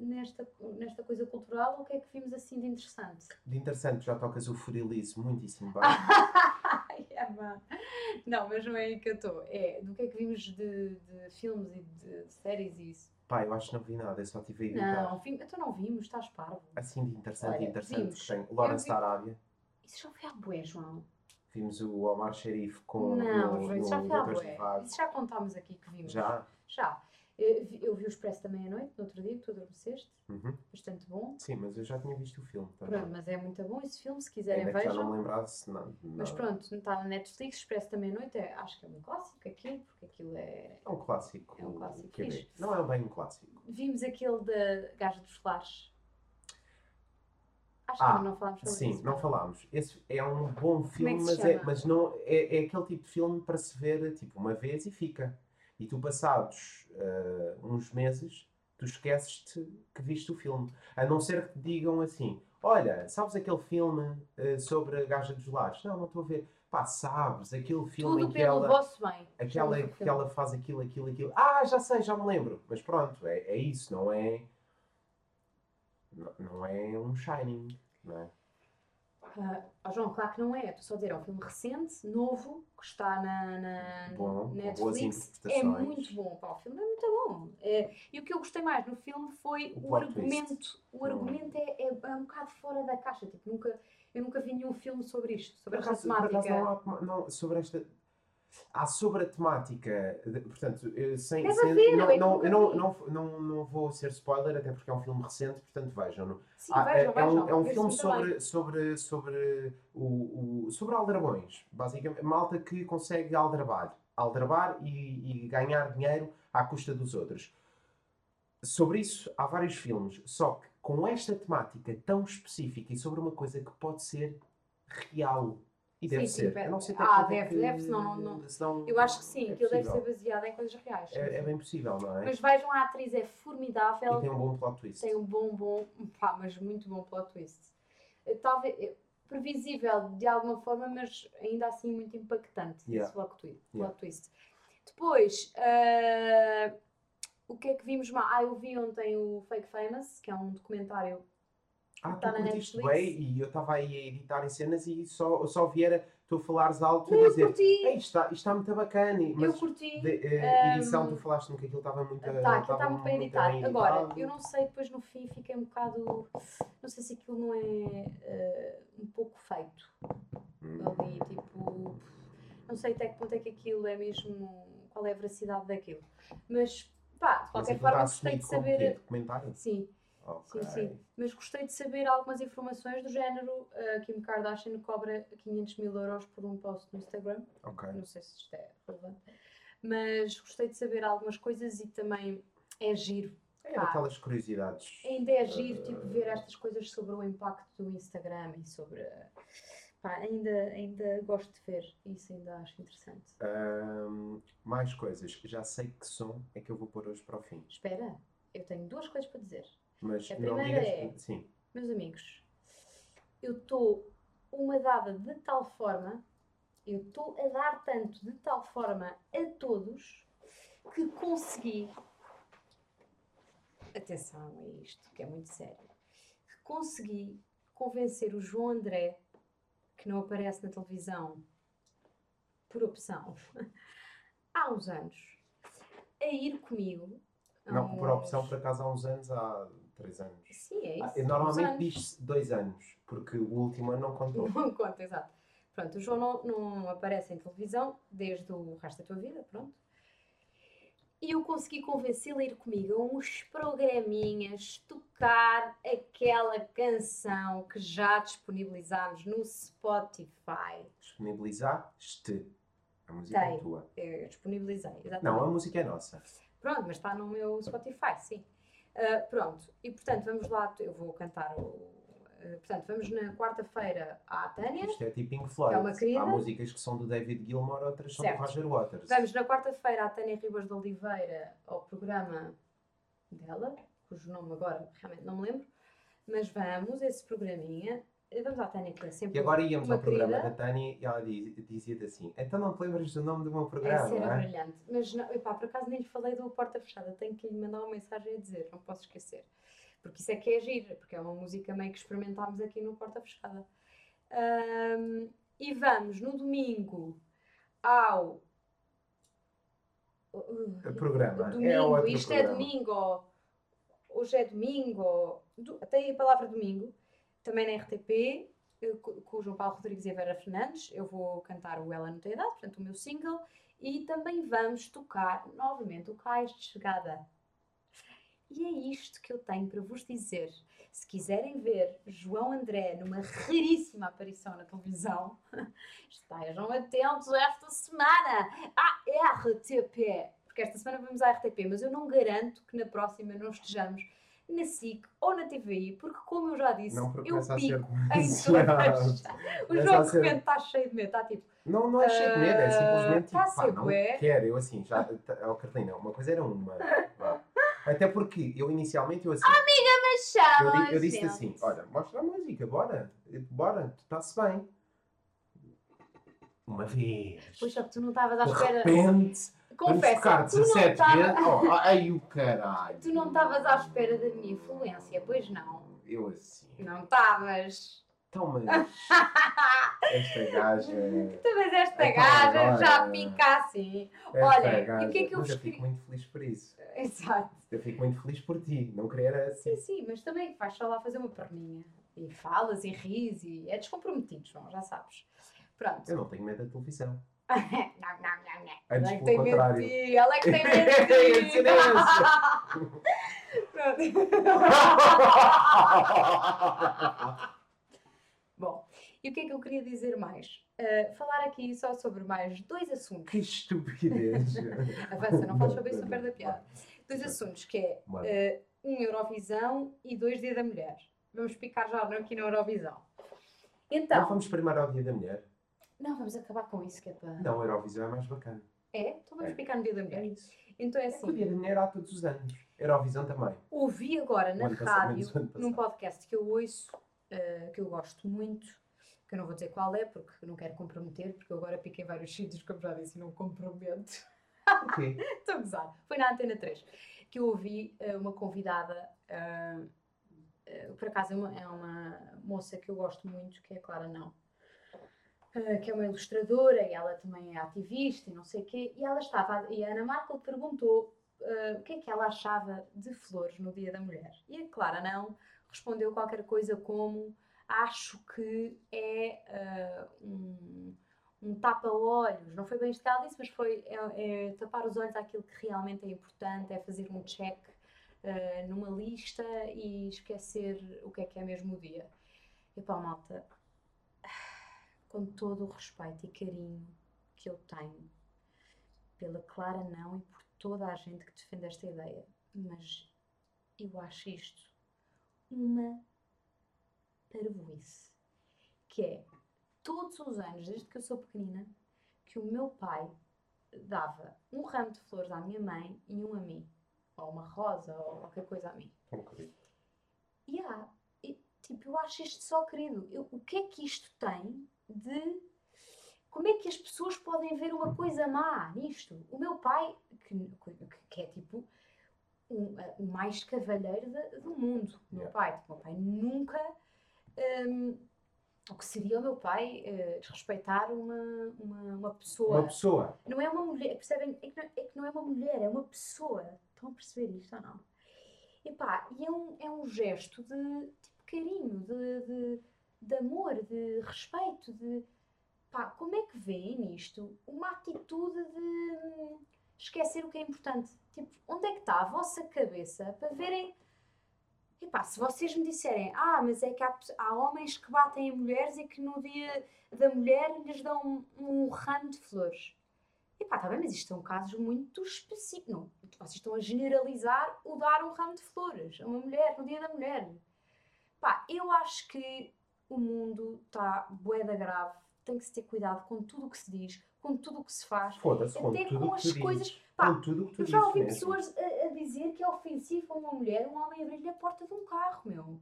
nesta, nesta coisa cultural, o que é que vimos assim de interessante? De interessante, já tocas o Furilize muitíssimo bem. É. Não, mas não é aí que eu estou. É do que é que vimos de, de filmes e de séries e isso. Pá, eu acho que não vi nada, eu só tive a editar. Não, vi, então não vimos, estás parvo. Assim de interessante, Olha, interessante vimos. que tem Lawrence vi- da Arábia. Isso já foi à bué, João. Vimos o Omar Sharif com não, no, João, isso já foi à bué. Isso já contámos aqui que vimos. Já? Já. Eu vi, eu vi o Expresso da Meia-Noite, no outro dia, que tu adormeceste. Uhum. Bastante bom. Sim, mas eu já tinha visto o filme também. Pronto, mas é muito bom esse filme, se quiserem Ainda que já vejam. não me lembrasse, não. Mas pronto, está na Netflix, Expresso da Meia-Noite, é, acho que é um clássico aquilo, porque aquilo é... É um clássico. É um clássico fixe. dizer, Não é bem um clássico. Vimos aquele da Gaja dos Flares. Acho que Ah, ainda não falámos sobre Sim, isso. não falámos. Esse é um bom filme, é que se mas, é, mas não, é, é aquele tipo de filme para se ver tipo uma vez e fica. E tu passados eh, uns meses, tu esqueces-te que viste o filme. A não ser que te digam assim, olha, sabes aquele filme eh, sobre a gaja dos lares? Não, não estou a ver. Pá, sabes, aquele filme Tudo em que pelo ela... vosso bem. Aquela Chama-se o que ela faz aquilo, aquilo, aquilo. Ah, já sei, já me lembro. Mas pronto, é, é isso, não é. Não, não é um Shining, não é? Ó João, claro que não é. Estou só a dizer, é um filme recente, novo, que está na, na Bom, Netflix. É muito bom. Pá, o filme é muito bom. É, e o que eu gostei mais no filme foi O o, argumento. O Hum. argumento é, é, é um bocado fora da caixa. Tipo, nunca, eu nunca vi nenhum filme sobre isto, sobre Por esta acaso temática. não há não, sobre esta. Há sobre a temática, de- portanto, eu, sem, Deve sem- haver, não, é não, eu não, vi. não, não, não vou ser spoiler, até porque é um filme recente, portanto vejam-no. Sim, Ah, é, vejam, é um, vejam. é um filme bem. sobre, sobre, sobre, o, o, sobre aldrabões, basicamente, malta que consegue aldrabar, aldrabar e, e ganhar dinheiro à custa dos outros. Sobre isso há vários filmes, só que com esta temática tão específica e sobre uma coisa que pode ser real. E deve Sim, sim, ser. Eu não sei até ah, é deve- que- deve, senão não- não- senão Eu acho que sim, é aquilo deve ser baseado em coisas reais. É, é bem possível, não é? Mas vejam, a atriz é formidável. E tem um bom plot twist. tem um bom, bom, pá, mas muito bom plot twist. Eh, Talvez eh, previsível de alguma forma, mas ainda assim muito impactante Yeah. esse plot twist. Yeah. plot twist. Depois, eh, o que é que vimos mais? Ah, eu vi ontem o Fake Famous, que é um documentário. Ah, Tá tu na Netflix. bem e eu estava aí a editar em cenas e só, só viera tu falares alto e dizer curti, Ei, isto está, está muito bacana. e- eu Mas curti. de, eh, edição, Ehm, tu falaste-me que aquilo estava muito Tá, aquilo está estava muito bem editado. Agora, eu não sei, depois no fim fiquei um bocado. Não sei se aquilo não é eh, um pouco feito. Hum. ali, tipo, não sei até que ponto é que aquilo é mesmo, qual é a veracidade daquilo. Mas, pá, de Mas qualquer aquilo forma está gostei de saber. quê? Documentário? Sim, Ok. sim, sim. Mas gostei de saber algumas informações do género. A Kim Kardashian cobra 500 mil euros por um post no Instagram. Não sei se isto é relevante. Mas gostei de saber algumas coisas e também é giro. É Pá. aquelas curiosidades. Ainda é giro, tipo, ver estas coisas sobre o impacto do Instagram e sobre. Pá, ainda, ainda gosto de ver. Isso ainda acho interessante. Ahm, mais coisas. Já sei que som é que eu vou pôr hoje para o fim. Espera, eu tenho duas coisas para dizer. Mas A não primeira digas. é- Sim. Meus amigos, eu estou uma dada de tal forma, eu estou a dar tanto de tal forma a todos que consegui. Atenção a isto, que é muito sério. Que consegui convencer o João André, que não aparece na televisão por opção, há uns anos, a ir comigo Não, por opção, por acaso, há uns anos, há três anos. Sim, é isso. Ah, normalmente diz-se dois anos, porque o último ano não contou. Não conta, exato. Pronto, o João não, não aparece em televisão desde o resto da tua vida, pronto. E eu consegui convencê-lo a ir comigo a uns programinhas, tocar aquela canção que já disponibilizámos no Spotify. Disponibilizaste. A música é Tem. tua. Eu disponibilizei, exatamente. Não, a música é nossa. Pronto, mas está no meu Spotify, sim. Ah, pronto, e portanto vamos lá, eu vou cantar o. ah, portanto, vamos na quarta-feira à Tânia. Isto é tipo Pink Floyd. É uma querida. Há músicas que são do David Gilmour, outras são Certo. do Roger Waters. Vamos na quarta-feira à Tânia Ribas de Oliveira ao programa dela, cujo nome agora realmente não me lembro, mas vamos, esse programinha. Vamos à Tânia, que é sempre. E agora íamos ao programa querida. da Tânia e ela diz- dizia-te assim: Então não te lembras do nome do meu Essa programa? era não é? brilhante. Mas não, epá, por acaso nem lhe falei do Porta Fechada. Tenho que lhe mandar uma mensagem a dizer, não posso esquecer. Porque isso é que é gira, porque é uma música meio que experimentámos aqui no Porta Fechada. Ahm, e vamos no domingo ao. O programa. Domingo, é outro isto é programa. domingo. Hoje é domingo. do- Tem a palavra domingo. Também na RTP, eh, co- com o João Paulo Rodrigues e a Vera Fernandes. Eu vou cantar o Ela Não Tem Idade, portanto, o meu single. E também vamos tocar novamente o Cais de Chegada. E é isto que eu tenho para vos dizer. Se quiserem ver João André numa raríssima aparição na televisão, estejam atentos esta semana à RTP. Porque esta semana vamos à RTP, mas eu não garanto que na próxima não estejamos na SIC ou na TVI, porque como eu já disse, Não, eu ser pico em todas. O João a de ser- repente está cheio de medo, está tipo, Não, não é cheio de medo, é simplesmente tá a tipo, pá, ser não bué. quero. Eu assim, já, oh, Carolina, uma coisa era uma. Até porque eu inicialmente, eu assim, mas eu, chama, di- eu disse assim: olha, mostra a música, bora, bora, está-se bem. Uma vez. Pois só que tu não estavas à De espera. repente, tu não 17 estavas- vezes. Oh, ai o caralho. Tu não estavas à espera da minha influência, pois não. Eu assim. Não estavas. Então, mas esta gaja. Talvez esta Então, gaja agora- já pica assim. Esta Olha, e gaja. o que é que eu Mas vos fico queria- muito feliz por isso. Exato. Eu fico muito feliz por ti. Não queria era assim. Sim, sim, mas também vais só lá fazer uma perninha. E falas e ris e é descomprometido, João, já sabes. Pronto. Eu não tenho medo da televisão. Não, não, não, não. Antes, Ela é que tem medo de contrário. ti, ela é que tem medo de ti. Silêncio. Pronto. Bom, e o que é que eu queria dizer mais? Uh, falar aqui só sobre mais dois assuntos. que estupidez. Avança, não fales sobre isso, não perde a piada. Dois assuntos, que é uh, um Eurovisão e dois Dia da Mulher. Vamos picar já aqui na Eurovisão. Não Então, vamos primeiro ao Dia da Mulher? Não, vamos acabar com isso, que é para... Não, a Eurovisão é mais bacana. É? Então vamos É. picar no Dia da Mulher. isso. Então é É que o Dia assim, da Mulher há todos os anos. Eurovisão também. ouvi agora na ano passado, rádio, menos o ano num podcast que eu ouço, uh, que eu gosto muito, que eu não vou dizer qual é, porque não quero comprometer, porque eu agora piquei vários sítios, como já disse, e não comprometo. Ok. Estou a gozar. Foi na Antena 3 que eu ouvi eh, uma convidada, ah, eh, por acaso é uma, é uma moça que eu gosto muito, que é a Clara Não, que é uma ilustradora e ela também é ativista e não sei o quê. E ela estava, e a Ana Markel perguntou ah, o que é que ela achava de flores no Dia da Mulher. E a Clara Não respondeu qualquer coisa como acho que é ah, um um tapa-olhos, não foi bem isto que ela disse, mas foi é, é tapar os olhos àquilo que realmente é importante, é fazer um check eh, numa lista e esquecer o que é que é mesmo o dia. E pá, malta, com todo o respeito e carinho que eu tenho pela Clara Não e por toda a gente que defende esta ideia, mas eu acho isto uma parvoíce, que é todos os anos, desde que eu sou pequenina, que o meu pai dava um ramo de flores à minha mãe e um a mim. Ou uma rosa, ou qualquer coisa a mim. Querido. E há, e, tipo, eu acho isto só querido. Eu- o que é que isto tem de. Como é que as pessoas podem ver uma coisa má nisto? O meu pai, que, que- é tipo um, o mais cavalheiro da- do mundo. O meu Yeah. pai, tipo, o meu pai nunca. hum, o que seria o meu pai eh, desrespeitar uma, uma, uma pessoa. Uma pessoa. Não é uma mulher, percebem? É que não é, que não é uma mulher, é uma pessoa. Estão a perceber isto ou não? Epá, e é um, é um gesto de tipo, carinho, de, de, de amor, de respeito, de pá, como é que vêem nisto uma atitude de hum, esquecer o que é importante? Tipo, onde é que está a vossa cabeça para verem. Epá, se vocês me disserem, ah, mas é que há, há homens que batem em mulheres e que no dia da mulher lhes dão um, um ramo de flores. Epá, está bem, mas isto são casos muito específicos. Não, vocês estão a generalizar o dar um ramo de flores a uma mulher no dia da mulher. Pá, eu acho que o mundo está boeda grave. Tem que se ter cuidado com tudo o que se diz, com tudo o que se faz. Com Até com o as coisas. dizes. Pá, Com eu já ouvi pessoas a, a dizer que é ofensivo a uma mulher um homem abrir-lhe a porta de um carro, meu.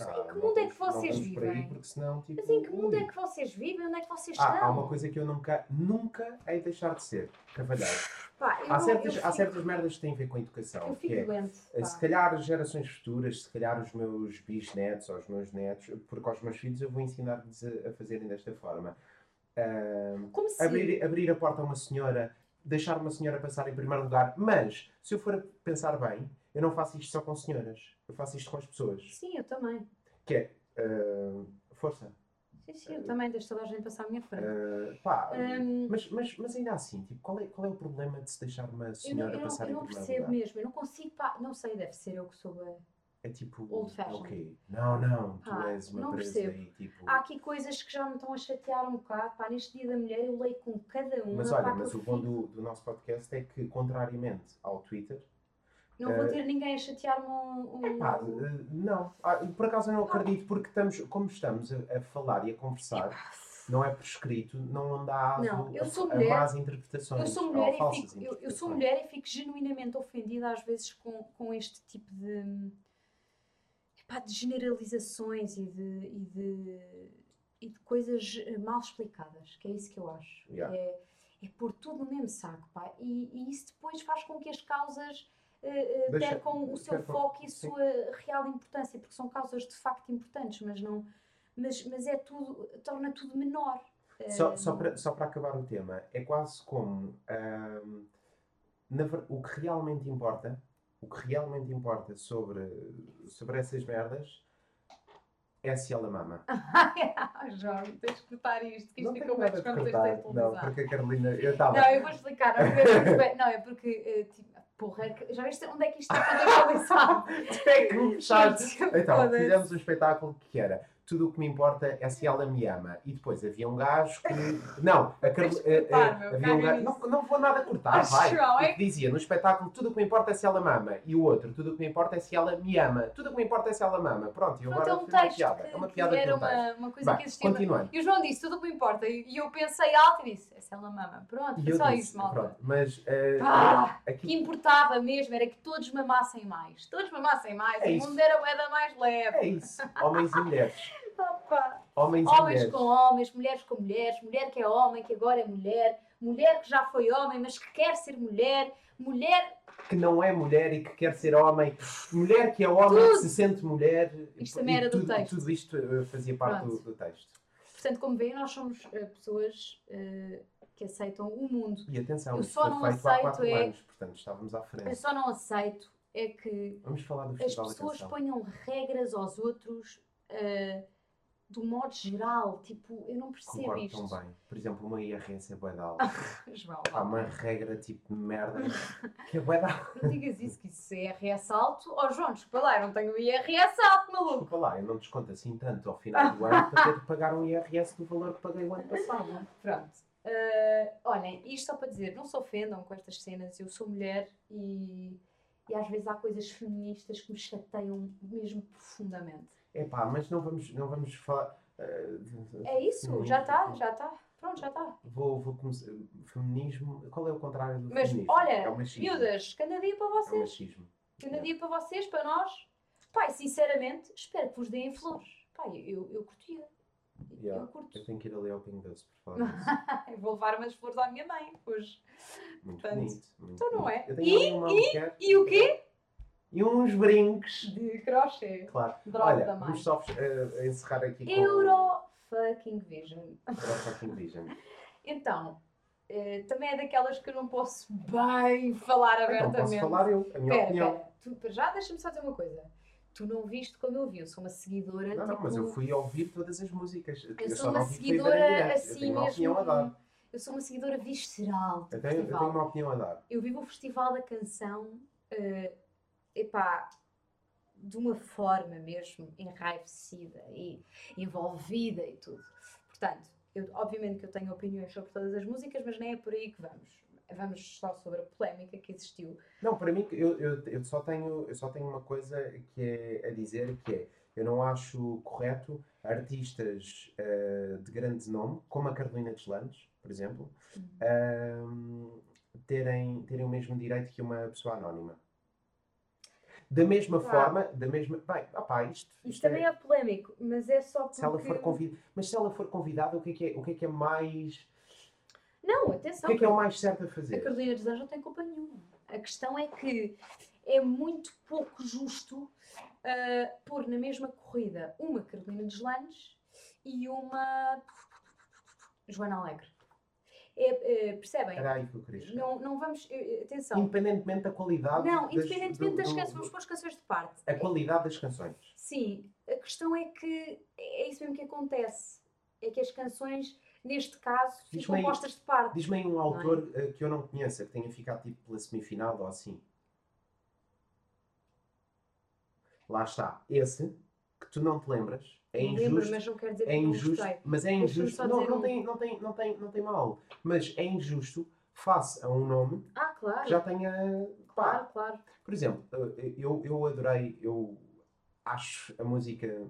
Ah, em que mundo é que vocês vivem? porque senão, tipo, Mas em que mundo ui. é que vocês vivem? Onde é que vocês Ah, estão? há uma coisa que eu nunca, nunca hei de deixar de ser. Cavalheiro. Pá, Há não- certas, eu há fico- certas merdas que têm a ver com a educação. Eu fico é, doente. eh, pá. se calhar as gerações futuras, se calhar os meus bisnetos ou os meus netos, porque aos meus filhos eu vou ensinar-lhes a, a fazerem desta forma. Ahm, Como se. abrir, abrir a porta a uma senhora, deixar uma senhora passar em primeiro lugar, mas se eu for a pensar bem, eu não faço isto só com senhoras, eu faço isto com as pessoas. Sim, eu também. Que é ah, força. Sim, sim, eu também deixo toda a gente passar à minha frente. Ah, pá, Hum, mas, mas, mas ainda assim, tipo, qual, é, qual é o problema de se deixar uma eu não, senhora eu não, passar eu em não primeiro percebo lugar? mesmo, eu não consigo, pá, não sei, deve ser eu que sou a... É tipo, Old fashioned. ok, não, não, tu Pá, és uma não presa percebo. aí, tipo... Há aqui coisas que já me estão a chatear um bocado, pá, neste dia da mulher eu leio com cada uma, Mas olha, pá, mas eu o bom do, do nosso podcast é que, contrariamente ao Twitter, Não vou eh, ter ninguém a chatear-me um... um- Pá, eh, não, Ah, por acaso eu não acredito, porque estamos, como estamos a, a falar e a conversar, não é prescrito, não dá aso Não, eu a, sou a mulher- más interpretações. Eu sou ou mulher, e fico, eu, eu sou mulher e fico genuinamente ofendida às vezes com, com este tipo de, epá, de generalizações e de, e, de, e de coisas eh, mal explicadas, que é isso que eu acho. Yeah. É, é pôr tudo no mesmo saco, pá, e, e isso depois faz com que as causas eh, eh, percam o seu foco e sua real importância, porque são causas de facto importantes, mas não... Mas, mas é tudo, torna tudo menor. Só, Eh, só, para, só para acabar o tema, é quase como na o que realmente importa, o que realmente importa sobre, sobre essas merdas é se ela mama. Ai, João, tens que cortar isto, que isto fica bem nada de quando cortar, tens de não, porque a Carolina, eu estava... Não, eu vou explicar. Não, é porque- eh, tipo, porra, é já viste onde é que isto está é que me puxaste. Então, Foda-se. fizemos um espetáculo que era tudo o que me importa é se ela me ama. E depois havia um gajo que. Não, a Carol- eh, cortar, meu, havia um gajo. Não, não vou nada cortar, Ah, vai. É que dizia no espetáculo tudo o que me importa é se ela mama. E o outro, tudo o que me importa é se ela me ama. Tudo o que me importa é se ela mama. Pronto, e eu Pronto, é agora um fiz uma texto piada. que, É uma piada que era texto. uma, uma coisa Vai, que existia. continuando. E o João disse tudo o que me importa. E eu pensei alto e disse, é ela mama. Pronto, foi só disse, isso, malta. pronto, mas eh, Ah, aqui que importava mesmo era que todos mamassem mais. Todos mamassem mais. É o mundo era moeda mais leve. é isso. Homens e mulheres. Opa. Homens, Homens mulheres. com homens, mulheres com mulheres, mulher que é homem, que agora é mulher, mulher que já foi homem, mas que quer ser mulher, mulher. que não é mulher e que quer ser homem, mulher que é homem Tudo. que se sente mulher. Isto também era do tudo, texto. Tudo isto eh, fazia parte do, do texto. Portanto, como veem, nós somos eh, pessoas eh, que aceitam o mundo. E atenção, Eu só não aceito 4 é- anos, portanto estávamos à Eu frente. só não aceito é que as pessoas ponham regras aos outros eh, do modo geral. Tipo, eu não percebo Concordo isto. tão bem. Por exemplo, uma IRS é bué de alta. João, Há uma regra tipo de merda que é bué de alta. não digas isso, que isso é IRS alto. Oh, João, desculpa lá, eu não tenho IRS alto, maluco. Desculpa lá, eu não desconto assim tanto ao final do ano para ter que pagar um IRS do valor que paguei o ano passado. Pronto. Eh, olhem, isto só para dizer, não se ofendam com estas cenas. Eu sou mulher e, e às vezes há coisas feministas que me chateiam mesmo profundamente. Epá, mas não vamos, não vamos falar. de- É isso, feminismo. já está, já está. Pronto, já está. Vou, vou começar. Feminismo. Qual é o contrário do Mas feminismo? olha, é o machismo. miúdas, cada dia para É o vocês. machismo. Cada dia para vocês, para nós. Pai, sinceramente, espero que vos deem flores. Pai, eu, eu curtia. Yeah. Eu curto. Eu tenho que ir ali ao Pingo Doce por. Eu vou levar umas flores à minha mãe hoje. Muito Portanto, bonito. Muito então não bonito. é? Eu tenho E- mulher E o quê? E uns brincos. De crochê. Claro. Droga Olha, da vamos só eh, encerrar aqui com Euro fucking Vision. Euro fucking Vision. Então, eh, também é daquelas que eu não posso bem falar Então abertamente. posso falar eu, a minha Pera, opinião. pera, tu, para já deixa-me só dizer uma coisa. Tu não viste como eu vi, eu sou uma seguidora. Não, não, tipo, mas eu fui ouvir todas as músicas. eu só sou não uma seguidora. Eu assim uma mesmo. opinião a dar. Eu sou uma seguidora visceral Eu tenho, eu tenho uma opinião a dar. Eu vivo o Festival da Canção, eh, epá, de uma forma mesmo enraivecida e envolvida e tudo. Portanto, eu, obviamente que eu tenho opiniões sobre todas as músicas, mas nem é por aí que vamos. Vamos só sobre a polémica que existiu. Não, para mim, eu, eu, eu, só tenho, eu só tenho uma coisa que é a dizer, que é, eu não acho correto artistas eh, de grande nome, como a Carolina Deslandes, por exemplo, ahm, terem, terem o mesmo direito que uma pessoa anónima. Da mesma forma, da mesma... Bem, opá, isto, Isto isto também é polémico, mas é só porque... Se ela for convidada... Mas se ela for convidada, o que é que é, o que é, que é mais... Não, O atenção. que é que é o mais certo a A fazer? Carolina dos Anjos não tem culpa nenhuma. A questão é que é muito pouco justo ah, pôr na mesma corrida uma Carolina dos Landes e uma Joana Alegre. É, é, percebem? Era aí que eu queria chegar. Não, não vamos. eh, Atenção. Independentemente da qualidade... Não, das- independentemente do- das canções, vamos pôr as canções de parte. A qualidade das canções. Sim, a questão é que é isso mesmo que acontece. É que as canções, neste caso, ficam postas de parte. Diz-me aí um autor eh, que eu não conheça, que tenha ficado tipo pela semifinal ou assim. Lá está. Esse, que tu não te lembras, é Não lembro, injusto. mas não quer dizer que É não injusto, gostei. mas é injusto. Não, não, um- tem, não, tem, não, tem, não tem mal. Mas é injusto face a um nome Ah, claro. que já tenha. Pá, Claro, claro. Por exemplo, eh, eu, eu adorei, eu acho a música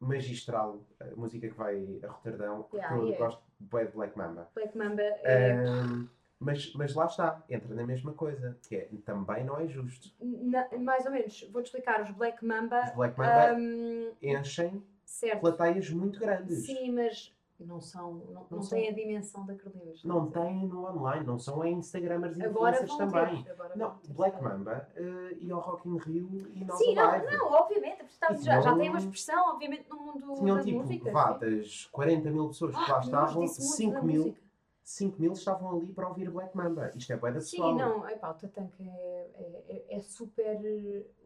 magistral, a música que vai a Roterdão, porque Yeah, eu yeah. gosto bué de Black Mamba. Black Mamba é. Ahm, mas, mas lá está, entra na mesma coisa, que é também não é justo. na- mais ou menos, vou-te explicar. Os Black Mamba. Os Black Mamba hum, enchem certo. plateias muito grandes. Sim, mas não são. Não, não, Não têm a dimensão da Carolina. dos Não têm no online, não são em Instagramers e influencers também. ter. Não, ter, Black sabe? Mamba eh, e ao Rock in Rio e nós Sim, não, Alive. não, obviamente. porque tá- já, já tinham- tem uma expressão, obviamente, no mundo Tinham da tipo, música. vá, sim. das 40 mil pessoas que lá Ah, nós estavam, disse muito 5 da mil, música. 5 mil estavam ali para ouvir Black Mamba. Isto é bué da pessoal. Sim, não, epá, o Tatanka é, é, é- é super.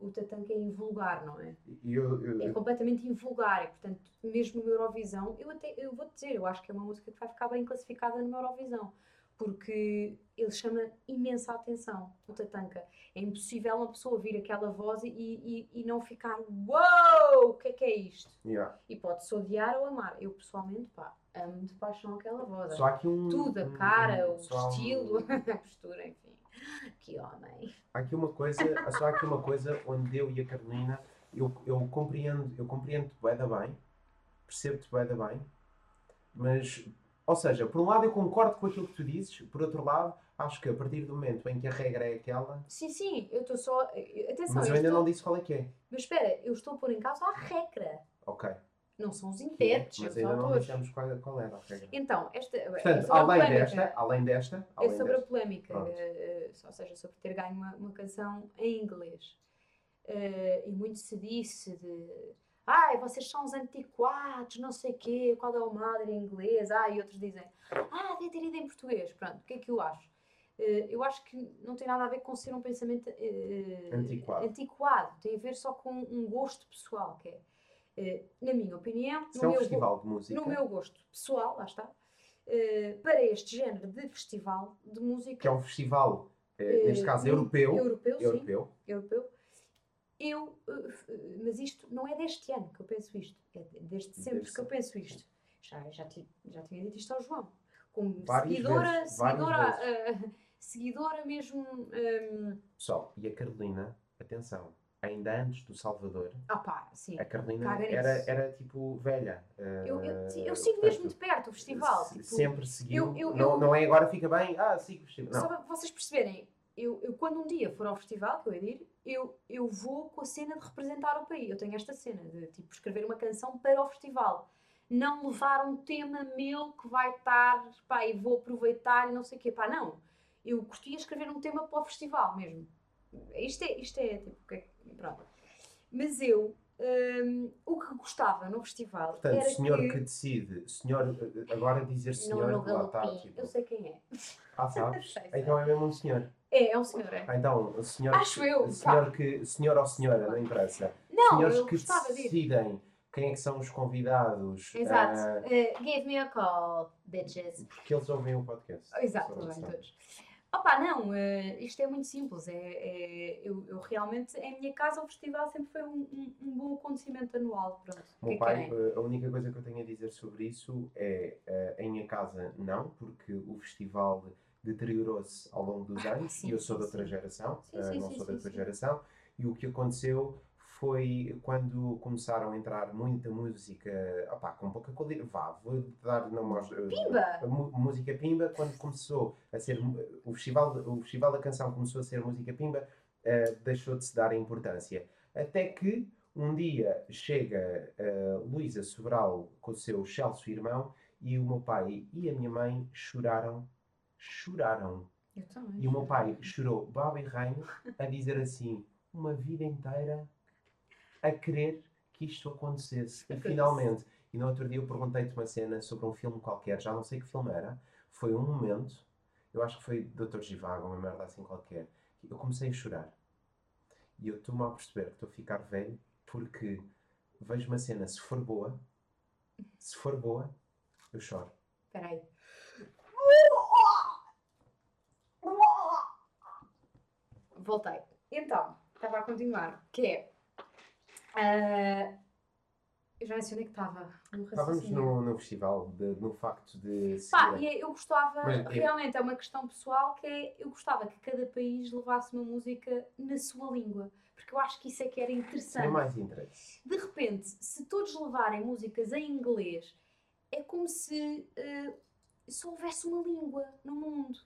O Tatanka é invulgar, não é? Eu, eu- É completamente invulgar e, portanto, mesmo no Eurovisão, eu até eu vou dizer, eu acho que é uma música que vai ficar bem classificada no Eurovisão, porque ele chama imensa atenção, o Tatanka. É impossível uma pessoa ouvir aquela voz e, e, e não ficar Uou! O que é que é isto? yeah. E pode-se odiar ou amar. Eu, pessoalmente, pá, amo de paixão aquela voz. Só aqui um. Tudo, a cara, um- o há um- estilo, a postura, enfim. Que homem. Há aqui uma coisa, só há aqui uma coisa onde eu e a Carolina, eu, eu compreendo, eu compreendo-te da bem, percebo-te bué da bem, mas, ou seja, por um lado eu concordo com aquilo que tu dizes, por outro lado, acho que a partir do momento em que a regra é aquela, Sim, sim, eu estou só. Atenção, mas eu eu ainda estou... não disse qual é que é. Mas espera, eu estou a pôr em causa a regra. Ok. Não são os que é, intérpretes, mas ainda não dissemos qual, qual era a regra. Então, esta. é Portanto, sobre a além polémica. desta, além desta, É além sobre a desta, polémica, Pronto. eh, eh, ou seja, sobre ter ganho uma, uma canção em inglês. Eh, e muito se disse de. Ai, vocês são os antiquados, não sei o quê, qual é o mal em inglês? Ah, e outros dizem, ah, devia ter ido em português. Pronto, o que é que eu acho? Eh, eu acho que não tem nada a ver com ser um pensamento eh, Antiquado. antiquado. Tem a ver só com um gosto pessoal, que é, eh, na minha opinião, no é um meu festival de música, no meu gosto pessoal, lá está, para este género de festival de música que é um festival, neste caso, mu- europeu, europeu, sim, europeu, europeu, eu, eh, eh, mas isto não é deste ano que eu penso isto, é de- desde sempre que eu penso isto. Já, já, ti- já tinha dito isto ao João, como Várias seguidora, vezes, seguidora, eh, seguidora mesmo, ehm, Pessoal, e a Carolina, atenção, ainda antes do Salvador, ah pá, sim, a Carolina era, era tipo velha. eu, eu, eu sigo mesmo de perto o festival, tipo, sempre seguiu. eu- não, não é agora fica bem, ah, sigo o festival. Só Não. para vocês perceberem, eu, eu quando um dia for ao festival, que eu ia ir, eu, eu vou com a cena de representar o país. Eu tenho esta cena de tipo escrever uma canção para o festival. Não levar um tema meu que vai estar, pá, e vou aproveitar e não sei o quê. Pá, não. Eu curtia escrever um tema para o festival mesmo. Isto é, isto é tipo, que é que- pronto. Mas eu hum, o que gostava no festival Portanto, era senhor que... que... decide, senhor, agora dizer senhor, Não, no lá está, tipo, Eu sei quem é. ah, sabes? Então é mesmo um senhor. É, é um senhor, é. Ah, Então, o senhor, Acho que, eu, o senhor, que, senhor ou senhora, não interessa. Não, Senhores eu que gostava de ir. decidem quem é que são os convidados. Exato. ah, Eh, give me a call, bitches. porque eles ouvem o podcast. Exato, Só bem, atenção. todos. Opa, não, eh, isto é muito simples. É, é- eu, eu realmente, em minha casa, o festival sempre foi um, um- um bom acontecimento anual. Pronto. O que meu é que pai, eh, a única coisa que eu tenho a dizer sobre isso é, eh, em minha casa não, porque o festival deteriorou-se ao longo dos Ah, anos sim, e eu sou sim, de outra sim. geração, eh, sim, não sou da tua sim. geração, e o que aconteceu foi quando começaram a entrar muita música, opá, com pouca qualidade, vá, vou dar nomes, eh, Pimba! música Pimba, quando começou a ser o festival, o festival da canção começou a ser música Pimba, eh, deixou de se dar importância. Até que um dia chega eh, Luísa Sobral com o seu Celso irmão e o meu pai e a minha mãe choraram, choraram. Eu também. E o meu pai chorou baba e rainho a dizer assim, uma vida inteira a querer que isto acontecesse. E finalmente, e no outro dia eu perguntei-te uma cena sobre um filme qualquer, já não sei que filme era, foi um momento, eu acho que foi Dr. Givago, uma merda assim qualquer, que eu comecei a chorar. E eu estou-me a perceber que estou a ficar velho porque vejo uma cena, se for boa, se for boa, eu choro. Espera aí. Voltei. Então, estava a continuar. Que é. ah, eu já mencionei que estava no Estávamos no, no festival, de- no facto de Pá, seguir- e eu gostava, Mas é- realmente é uma questão pessoal que é, eu gostava que cada país levasse uma música na sua língua, porque eu acho que isso é que era interessante. mais interesse. De repente, se todos levarem músicas em inglês, é como se eh, só houvesse uma língua no mundo.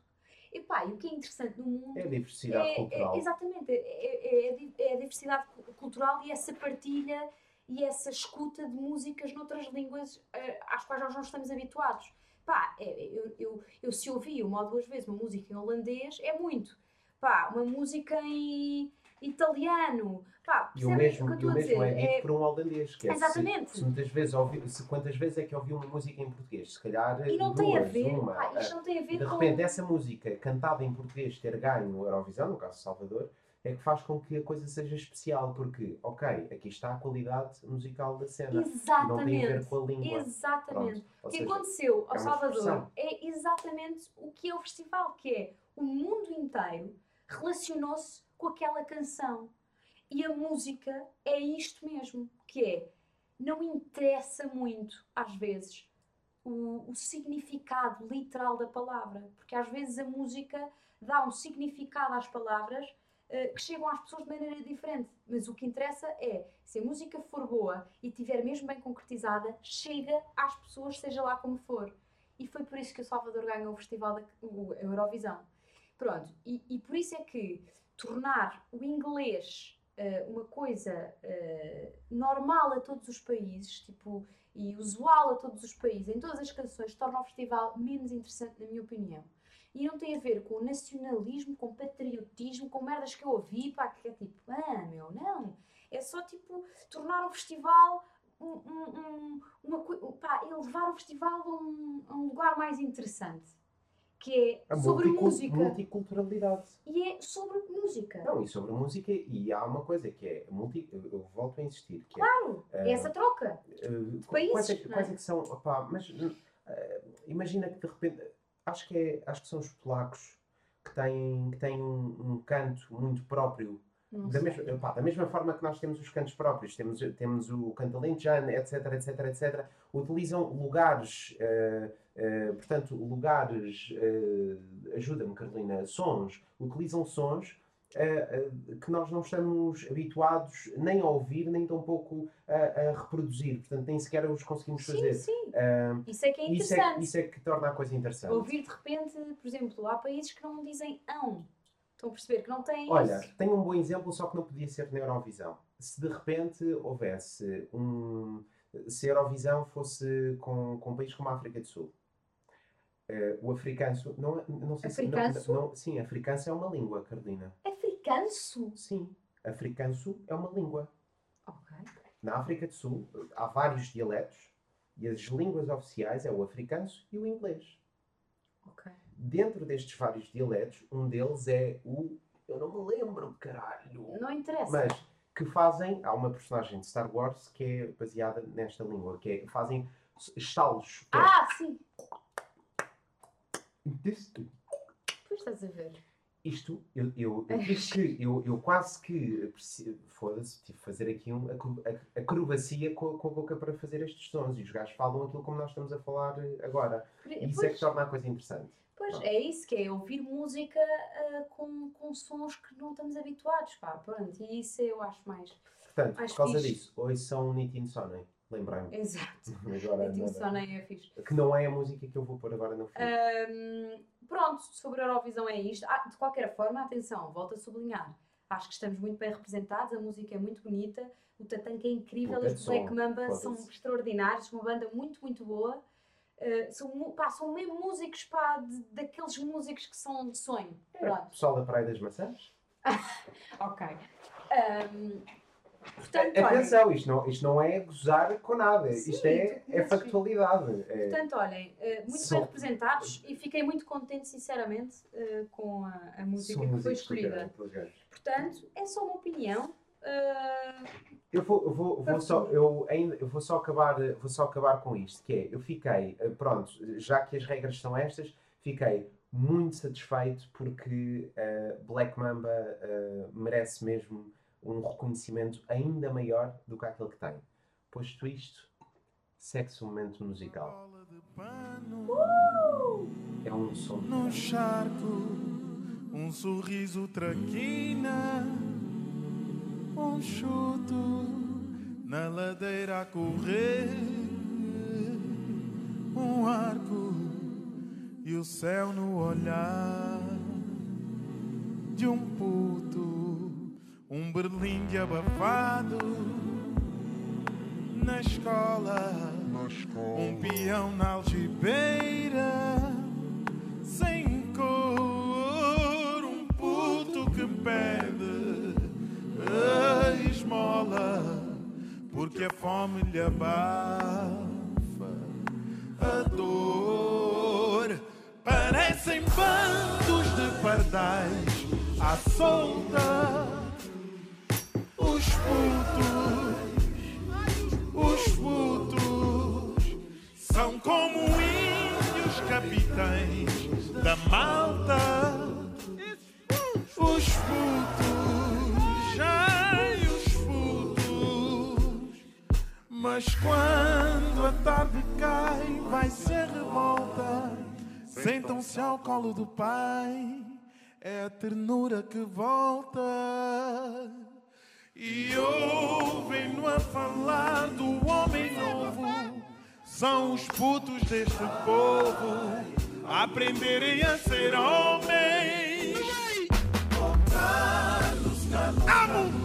E pá, e o que é interessante no mundo É a diversidade é- cultural. é- exatamente, é, é- é a é a diversidade cu- cultural e essa partilha e essa escuta de músicas noutras línguas eh, às quais nós não estamos habituados. Pá, é- eu, eu, eu se ouvi uma ou duas vezes uma música em holandês, é muito. Pá, uma música em italiano. Pá, E o mesmo, que eu estou a é dizer? dito por um holandês. Que é se- Exatamente. Se, muitas vezes ouvi, se quantas vezes é que ouvi uma música em português? Se calhar E não duas, tem a ver, uma. pá, isto ah, não tem a ver de com... repente, essa música cantada em português ter ganho o Eurovisão, no caso de Salvador, é que faz com que a coisa seja especial, porque, ok, aqui está a qualidade musical da cena. E não tem a Exatamente. ver com a língua. Exatamente. O que seja, aconteceu ao é Salvador é exatamente o que é o festival, que é o mundo inteiro relacionou-se com aquela canção. E a música é isto mesmo, que é, não interessa muito, às vezes, o, o significado literal da palavra, porque às vezes a música dá um significado às palavras eh, que chegam às pessoas de maneira diferente. Mas o que interessa é, se a música for boa e estiver mesmo bem concretizada, chega às pessoas, seja lá como for. E foi por isso que o Salvador ganhou o festival da o Eurovisão. Pronto, e, e por isso é que tornar o inglês eh, uma coisa eh, normal a todos os países, tipo, e usual a todos os países, em todas as canções, torna o festival menos interessante, na minha opinião. E não tem a ver com nacionalismo, com patriotismo, com merdas que eu ouvi, pá, que é tipo, ah, meu, não. É só tipo tornar o festival um, um, um, uma coisa, pá, elevar o festival a um, a um lugar mais interessante. Que é A sobre música. multiculturalidade. E é sobre música. Não, e sobre música, e há uma coisa que é, multi, eu volto a insistir, que Claro, é Eh, essa troca. é, uh, países, quais, é, que- não é? quais é que são, opá, mas uh, imagina que de repente, acho que, é, acho que são os polacos que têm, que têm um, um canto muito próprio, Não da sei. mesma, opá, da mesma forma que nós temos os cantos próprios, temos, temos o canto alentejano, etc, etc, etc, utilizam lugares, eh, eh, portanto, lugares, eh, ajuda-me Carolina, sons, utilizam sons eh, que nós não estamos habituados nem a ouvir, nem tampouco a, a reproduzir, portanto, nem sequer os conseguimos Sim, fazer. sim. Isso é que é isso, interessante. é, isso é que torna a coisa interessante. Ouvir de repente, por exemplo, há países que não dizem ão. Estão a perceber que não têm Olha, isso. tenho um bom exemplo, só que não podia ser na Eurovisão. Se de repente houvesse um. Se a Eurovisão fosse com, com um país como a África do Sul. Eh, o africanço. Não, não sei Africanço? se. Não, não, sim, africanço é uma língua, Carolina. Africanço? Sim, africanço é uma língua. Ok. na África do Sul há vários dialetos e as línguas oficiais é o africano e o inglês. Ok. Dentro destes vários dialetos, um deles é o. Eu não me lembro, caralho. Não interessa. Mas que fazem. Há uma personagem de Star Wars que é baseada nesta língua, que é, fazem estalos. é- Ah, sim. Isto, Pois estás a ver. isto, eu, eu, que, eu, eu quase que. Foda-se, tive que fazer aqui acro- a- acrobacia com, a- boca para fazer estes sons. E os gajos falam aquilo como nós estamos a falar eh, agora. E isso é que torna a coisa interessante. pois é isso que é ouvir música ah, com, com sons que não estamos habituados, pá. Pronto, e isso eu acho mais. Portanto, Mais por causa fixe. disso, hoje são Nitin Sonnen. Lembrei-me. Exato. Agora, nada. só é fixe. Que não é a música que eu vou pôr agora no fim. Hum, pronto, sobre a Eurovisão é isto. Ah, de qualquer forma, atenção, volto a sublinhar. Acho que estamos muito bem representados, a música é muito bonita, o Tatanka é incrível, Puta os Black Mamba são extraordinários, uma banda muito, muito boa. Uh, são, pá, são mesmo músicos, pá, de- daqueles músicos que são de sonho. É, Pronto, pessoal da Praia das Maçãs? ok. Hum, portanto, olhem, Atenção, isto não, isto não é gozar com nada. Sim, isto é, é factualidade. É, Portanto, olhem, uh, muito São- bem representados e fiquei muito contente, sinceramente, uh, com a, a música são que foi escolhida. Portanto, é só uma opinião. Uh, Eu vou, eu vou, vou só, eu ainda, eu vou só acabar, vou só acabar com isto, que é, eu fiquei, eh, pronto, já que as regras são estas, fiquei muito satisfeito porque eh, Black Mamba eh, merece mesmo um reconhecimento ainda maior do que aquele que tem. Posto isto, segue-se o momento musical. Pano É um som. num charco, um sorriso traquina, um chuto na ladeira a correr, um arco e o céu no olhar de um puto, um berlinde abafado na escola. Um peão na algibeira, sem cor, um puto que pede a esmola, porque a fome lhe abafa a dor. Parecem bandos de pardais à solta, putos os putos são como índios capitães da malta. Os putos, ai, os putos. Mas quando a tarde cai, vai ser revolta. Sentam-se ao colo do pai, é a ternura que volta. E ouvem-no a falar do homem novo. São os putos deste povo aprenderem a ser homens. Vamos!